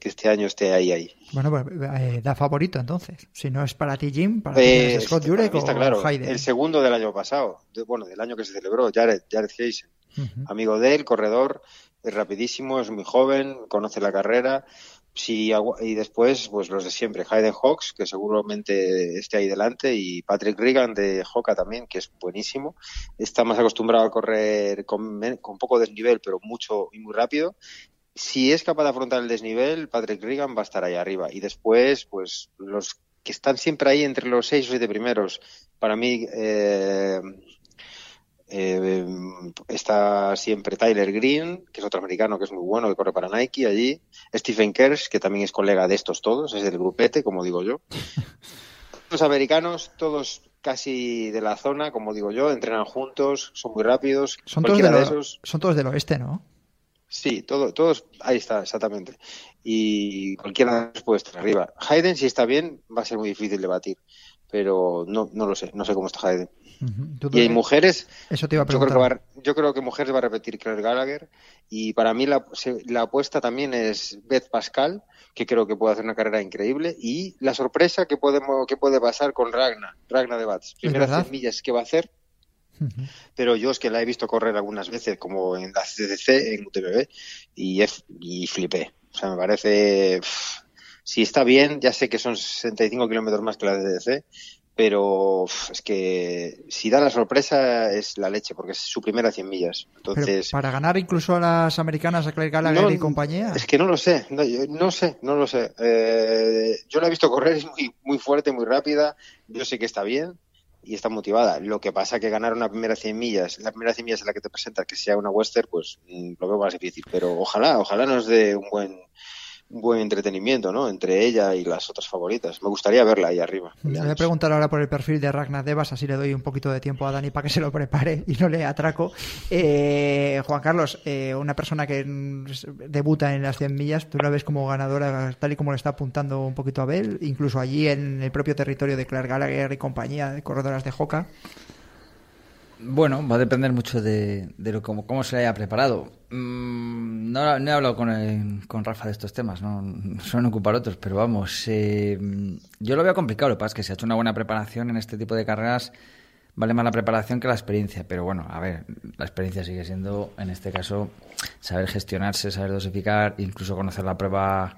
que este año esté ahí ahí. Bueno, pues eh, da favorito entonces. Si no es para ti Jim, para ti es pues, Scott Jurek o claro, El segundo del año pasado, bueno, del año que se celebró, Jared, Jared. Amigo de él, corredor, es rapidísimo, es muy joven, conoce la carrera, Sí, y después, pues los de siempre, Hayden Hawks, que seguramente esté ahí delante, y Patrick Regan de Hoka también, que es buenísimo. Está más acostumbrado a correr con, con poco desnivel, pero mucho y muy rápido. Si es capaz de afrontar el desnivel, Patrick Regan va a estar ahí arriba. Y después, pues los que están siempre ahí entre los seis o siete primeros, para mí, eh, eh, está siempre Tyler Green, que es otro americano que es muy bueno, que corre para Nike allí. Stephen Kersh, que también es colega de estos todos, es del grupete, como digo yo. Los americanos, todos casi de la zona, como digo yo, entrenan juntos, son muy rápidos. Son, todos, de esos... son todos del oeste, ¿no? Sí, todo, todos, ahí está, exactamente. Y cualquiera puede estar arriba. Hayden, si está bien, va a ser muy difícil de batir, pero no, no lo sé, no sé cómo está Hayden. Y hay mujeres. Eso te iba a Yo creo, que yo creo que mujeres va a repetir Claire Gallagher. Y para mí la, la, apuesta también es Beth Pascal, que creo que puede hacer una carrera increíble. Y la sorpresa que, podemos, que puede pasar con Ragna, Ragna de Bats. Primeras 100 millas que va a hacer. Pero yo es que la he visto correr algunas veces, como en la CCC, en UTBB, y, y flipé. O sea, me parece. si está bien, ya sé que son 65 kilómetros más que la CCC, pero es que si da la sorpresa es la leche, porque es su primera 100 millas. Entonces, para ganar incluso a las americanas, a Claire Gallagher y compañía. Es que no lo sé, no, sé, no lo sé. Eh, yo la he visto correr, es muy, muy fuerte, muy rápida, yo sé que está bien y está motivada. Lo que pasa que ganar una primera 100 millas, la primera 100 millas en la que te presentas, que sea una western, pues mm, lo veo más difícil. Pero ojalá, ojalá nos dé un buen buen entretenimiento, ¿no? Entre ella y las otras favoritas. Me gustaría verla ahí arriba. Le voy a preguntar ahora por el perfil de Ragnar Devas, así le doy un poquito de tiempo a Dani para que se lo prepare y no le atraco. Eh, Juan Carlos, eh, una persona que debuta en las 100 millas, ¿tú la ves como ganadora tal y como le está apuntando un poquito a Bell? Incluso allí en el propio territorio de Claire Gallagher y compañía de corredoras de Joca. Bueno, va a depender mucho de, de lo, cómo, cómo se haya preparado. Mm, no, he hablado con, con Rafa de estos temas, no suelen ocupar otros, pero vamos, eh, yo lo veo complicado. Lo que pasa es que se ha hecho una buena preparación en este tipo de carreras, vale más la preparación que la experiencia. Pero bueno, a ver, la experiencia sigue siendo, en este caso, saber gestionarse, saber dosificar, incluso conocer la prueba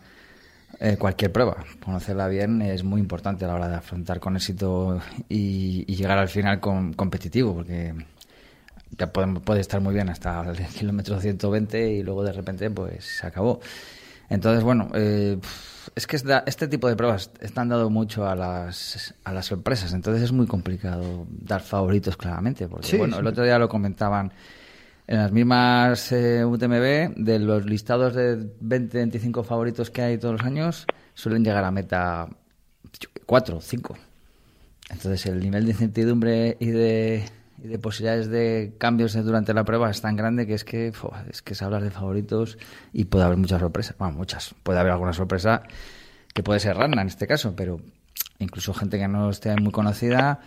Eh, cualquier prueba, conocerla bien es muy importante a la hora de afrontar con éxito y, llegar al final con, competitivo, porque ya puede, estar muy bien hasta el kilómetro 120 y luego de repente pues se acabó. Entonces, bueno, eh, es que este tipo de pruebas están dando mucho a las, a las sorpresas, entonces es muy complicado dar favoritos claramente, porque bueno, el otro día lo comentaban en las mismas eh, UTMB, de los listados de 20-25 favoritos que hay todos los años, suelen llegar a meta 4 5. Entonces el nivel de incertidumbre y de, y de posibilidades de cambios durante la prueba es tan grande que es que es que se habla de favoritos y puede haber muchas sorpresas. Bueno, muchas. Puede haber alguna sorpresa que puede ser rana en este caso, pero incluso gente que no esté muy conocida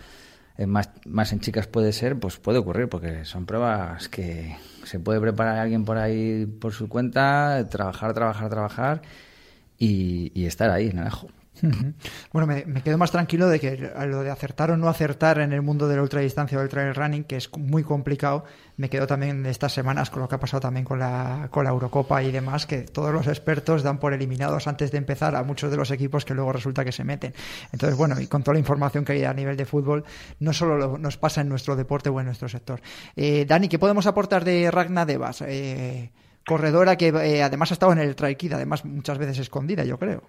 más, más en chicas puede ser, pues puede ocurrir, porque son pruebas que se puede preparar alguien por ahí por su cuenta, trabajar, trabajar, trabajar y, y estar ahí en el. Bueno, me, quedo más tranquilo de que lo de acertar o no acertar en el mundo de la ultradistancia o del trail running, que es muy complicado, me quedo también estas semanas con lo que ha pasado también con la, con la Eurocopa y demás, que todos los expertos dan por eliminados antes de empezar a muchos de los equipos que luego resulta que se meten. Entonces, bueno, y con toda la información que hay a nivel de fútbol, no solo nos pasa en nuestro deporte o en nuestro sector. Eh, Dani, ¿qué podemos aportar de Ragna Devas? Eh, corredora que eh, además ha estado en el Traikid, además muchas veces escondida, yo creo.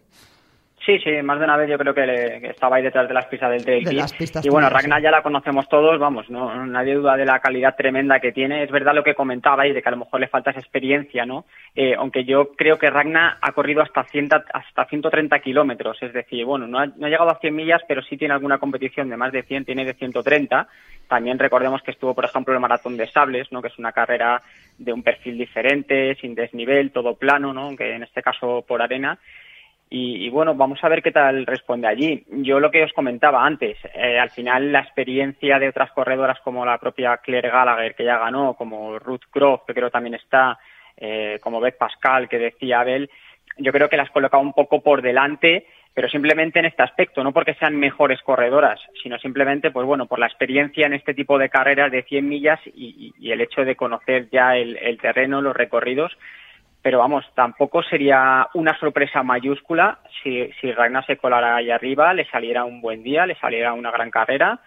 Sí, sí, más de una vez yo creo que, estaba ahí detrás de las pistas del trail. y bueno, Ragnar ya la conocemos todos, vamos, no nadie duda de la calidad tremenda que tiene. Es verdad lo que comentabais de que a lo mejor le falta esa experiencia, ¿no? Eh, aunque yo creo que Ragnar ha corrido hasta, 100, hasta 130 kilómetros, es decir, bueno, no ha, no ha llegado a 100 millas, pero sí tiene alguna competición de más de 100, tiene de 130. También recordemos que estuvo, por ejemplo, el Maratón de Sables, ¿no? Que es una carrera de un perfil diferente, sin desnivel, todo plano, ¿no? Que en este caso por arena y, bueno, vamos a ver qué tal responde allí. Yo lo que os comentaba antes, eh, al final la experiencia de otras corredoras como la propia Claire Gallagher, que ya ganó, como Ruth Croft, que creo también está, eh, como Beth Pascal, que decía Abel, yo creo que las coloca un poco por delante, pero simplemente en este aspecto, no porque sean mejores corredoras, sino simplemente, pues bueno, por la experiencia en este tipo de carreras de 100 millas y, el hecho de conocer ya el terreno, los recorridos, pero vamos, tampoco sería una sorpresa mayúscula si, si Ragnar se colara ahí arriba, le saliera un buen día, le saliera una gran carrera,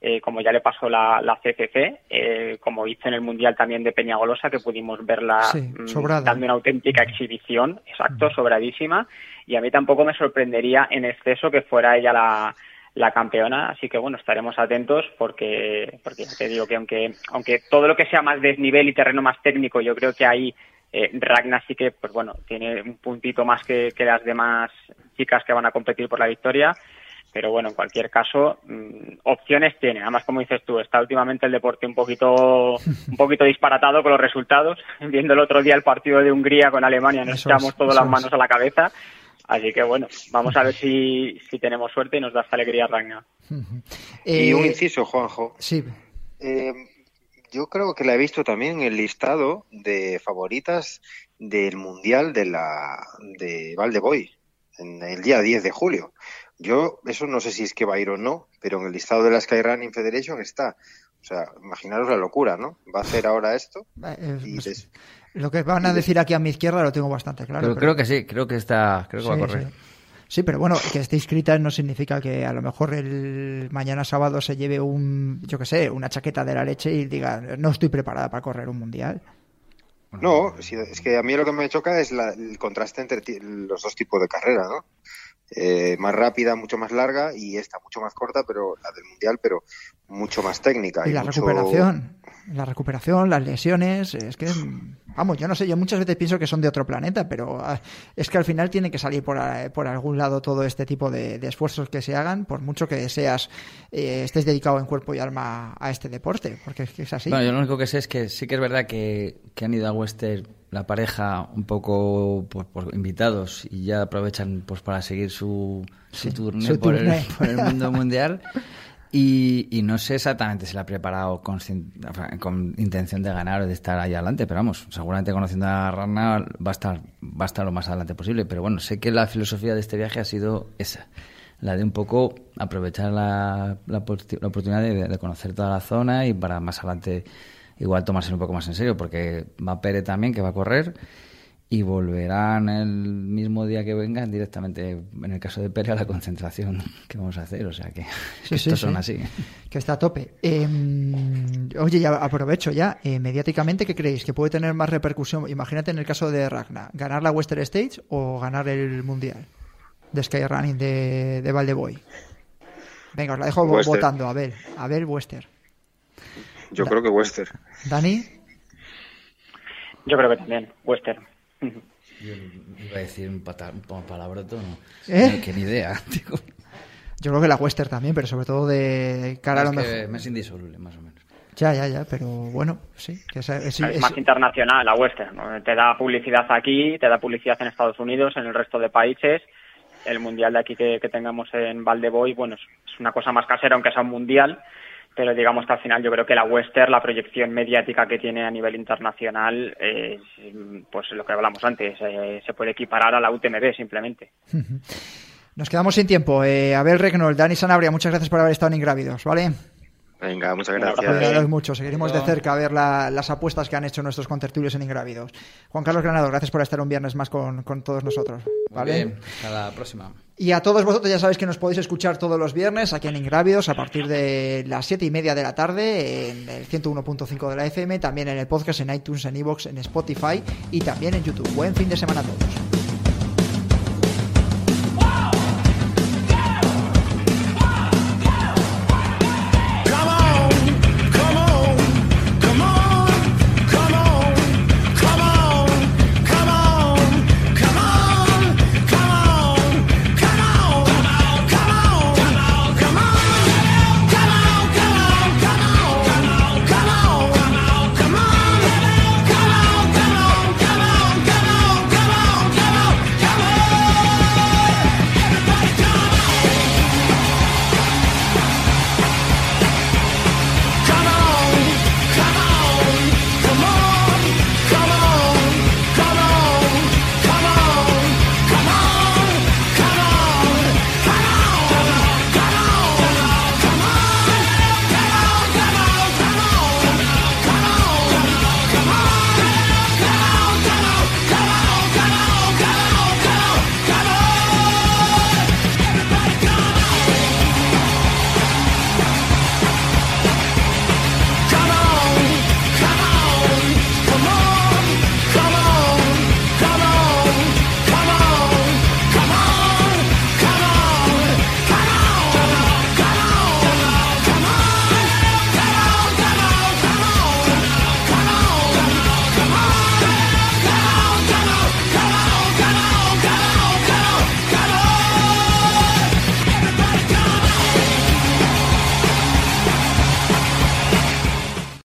eh, como ya le pasó la, la CCC, eh, como hizo en el Mundial también de Peñagolosa, que pudimos verla mm, dando una auténtica exhibición, exacto, sobradísima, y a mí tampoco me sorprendería en exceso que fuera ella la, la campeona, así que bueno, estaremos atentos porque, porque ya te digo que aunque, aunque todo lo que sea más desnivel y terreno más técnico, yo creo que ahí eh, Ragnar sí que, pues bueno, tiene un puntito más que, las demás chicas que van a competir por la victoria. Pero bueno, en cualquier caso, mm, opciones tiene. Además, como dices tú, está últimamente el deporte un poquito, un poquito disparatado con los resultados. Viendo el otro día el partido de Hungría con Alemania, nos echamos todas las manos a la cabeza. Así que bueno, vamos a ver si, si tenemos suerte y nos da esta alegría Ragnar. y un eh, inciso, Juanjo. Sí. Eh, yo creo que la he visto también en el listado de favoritas del Mundial de la de Valdeboy en el día 10 de julio. Yo eso no sé si es que va a ir o no, pero en el listado de la Skyrunning Federation está. O sea, imaginaros la locura, ¿no? Va a hacer ahora esto. Eh, pues, lo que van a decir aquí a mi izquierda lo tengo bastante claro. Pero, creo que sí, creo que está, creo que va a correr. Sí, pero bueno, que esté inscrita no significa que a lo mejor el mañana sábado se lleve un, yo qué sé, una chaqueta de la leche y diga, no estoy preparada para correr un mundial. No, es que a mí lo que me choca es el contraste entre los dos tipos de carrera, ¿no? Eh, más rápida, mucho más larga y esta mucho más corta, pero la del mundial, pero mucho más técnica. Y, la recuperación, la recuperación, las lesiones, es que, vamos, yo no sé, yo muchas veces pienso que son de otro planeta, pero ah, es que al final tiene que salir por, por algún lado todo este tipo de, esfuerzos que se hagan, por mucho que seas, eh, estés dedicado en cuerpo y alma a este deporte, porque es que es así. Bueno, yo lo único que sé es que sí que es verdad que, que han ido a Western la pareja un poco por invitados y ya aprovechan pues para seguir su, su, por, El, mundo mundial. Y, y, no sé exactamente si la ha preparado con, intención de ganar o de estar ahí adelante, pero vamos, seguramente conociendo a Rana va a estar, va a estar lo más adelante posible. Pero bueno, sé que la filosofía de este viaje ha sido esa, la de un poco aprovechar la, la, oportunidad de, de, conocer toda la zona y para más adelante igual tomarse un poco más en serio, porque va Pérez también, que va a correr. Y volverán el mismo día que vengan directamente, en el caso de Pere, a la concentración que vamos a hacer. O sea que, estos son así. Que está a tope. Em, oye, ya aprovecho ya. Eh, mediáticamente, ¿qué creéis? ¿Que puede tener más repercusión? Imagínate en el caso de Ragna, ¿ganar la Western Stage o ganar el Mundial de Skyrunning de, de Valdeboy? Venga, os la dejo votando. A ver, a ver, Western. Yo creo que Western. ¿Dani? Yo creo que también, Western. Yo iba a decir un, pata, un palabroto, no. ¿Eh? Que ni idea. Yo creo que la Western también, pero sobre todo de cara a lo mejor. Es indisoluble, más o menos. Ya, ya, ya, pero bueno, sí. Que es, es, más internacional la Western. Te da publicidad aquí, te da publicidad en Estados Unidos, en el resto de países. El mundial de aquí que, tengamos en Valdeboy, bueno, es una cosa más casera, aunque sea un mundial pero digamos que al final yo creo que la Western, la proyección mediática que tiene a nivel internacional, es pues lo que hablamos antes, eh, se puede equiparar a la UTMB simplemente. Nos quedamos sin tiempo. Eh, Abel Regnol, Dani Sanabria, muchas gracias por haber estado en Ingrávidos, ¿vale? Venga, muchas gracias. mucho. Seguiremos de cerca a ver las apuestas que han hecho nuestros contertulios en Ingrávidos. Juan Carlos Granado, gracias por estar un viernes más con, todos nosotros. ¿vale? Bien, hasta la próxima. Y a todos vosotros ya sabéis que nos podéis escuchar todos los viernes aquí en Ingrávidos a partir de las siete y media de la tarde en el 101.5 de la FM, también en el podcast, en iTunes, en iVoox, en Spotify y también en YouTube. Buen fin de semana a todos.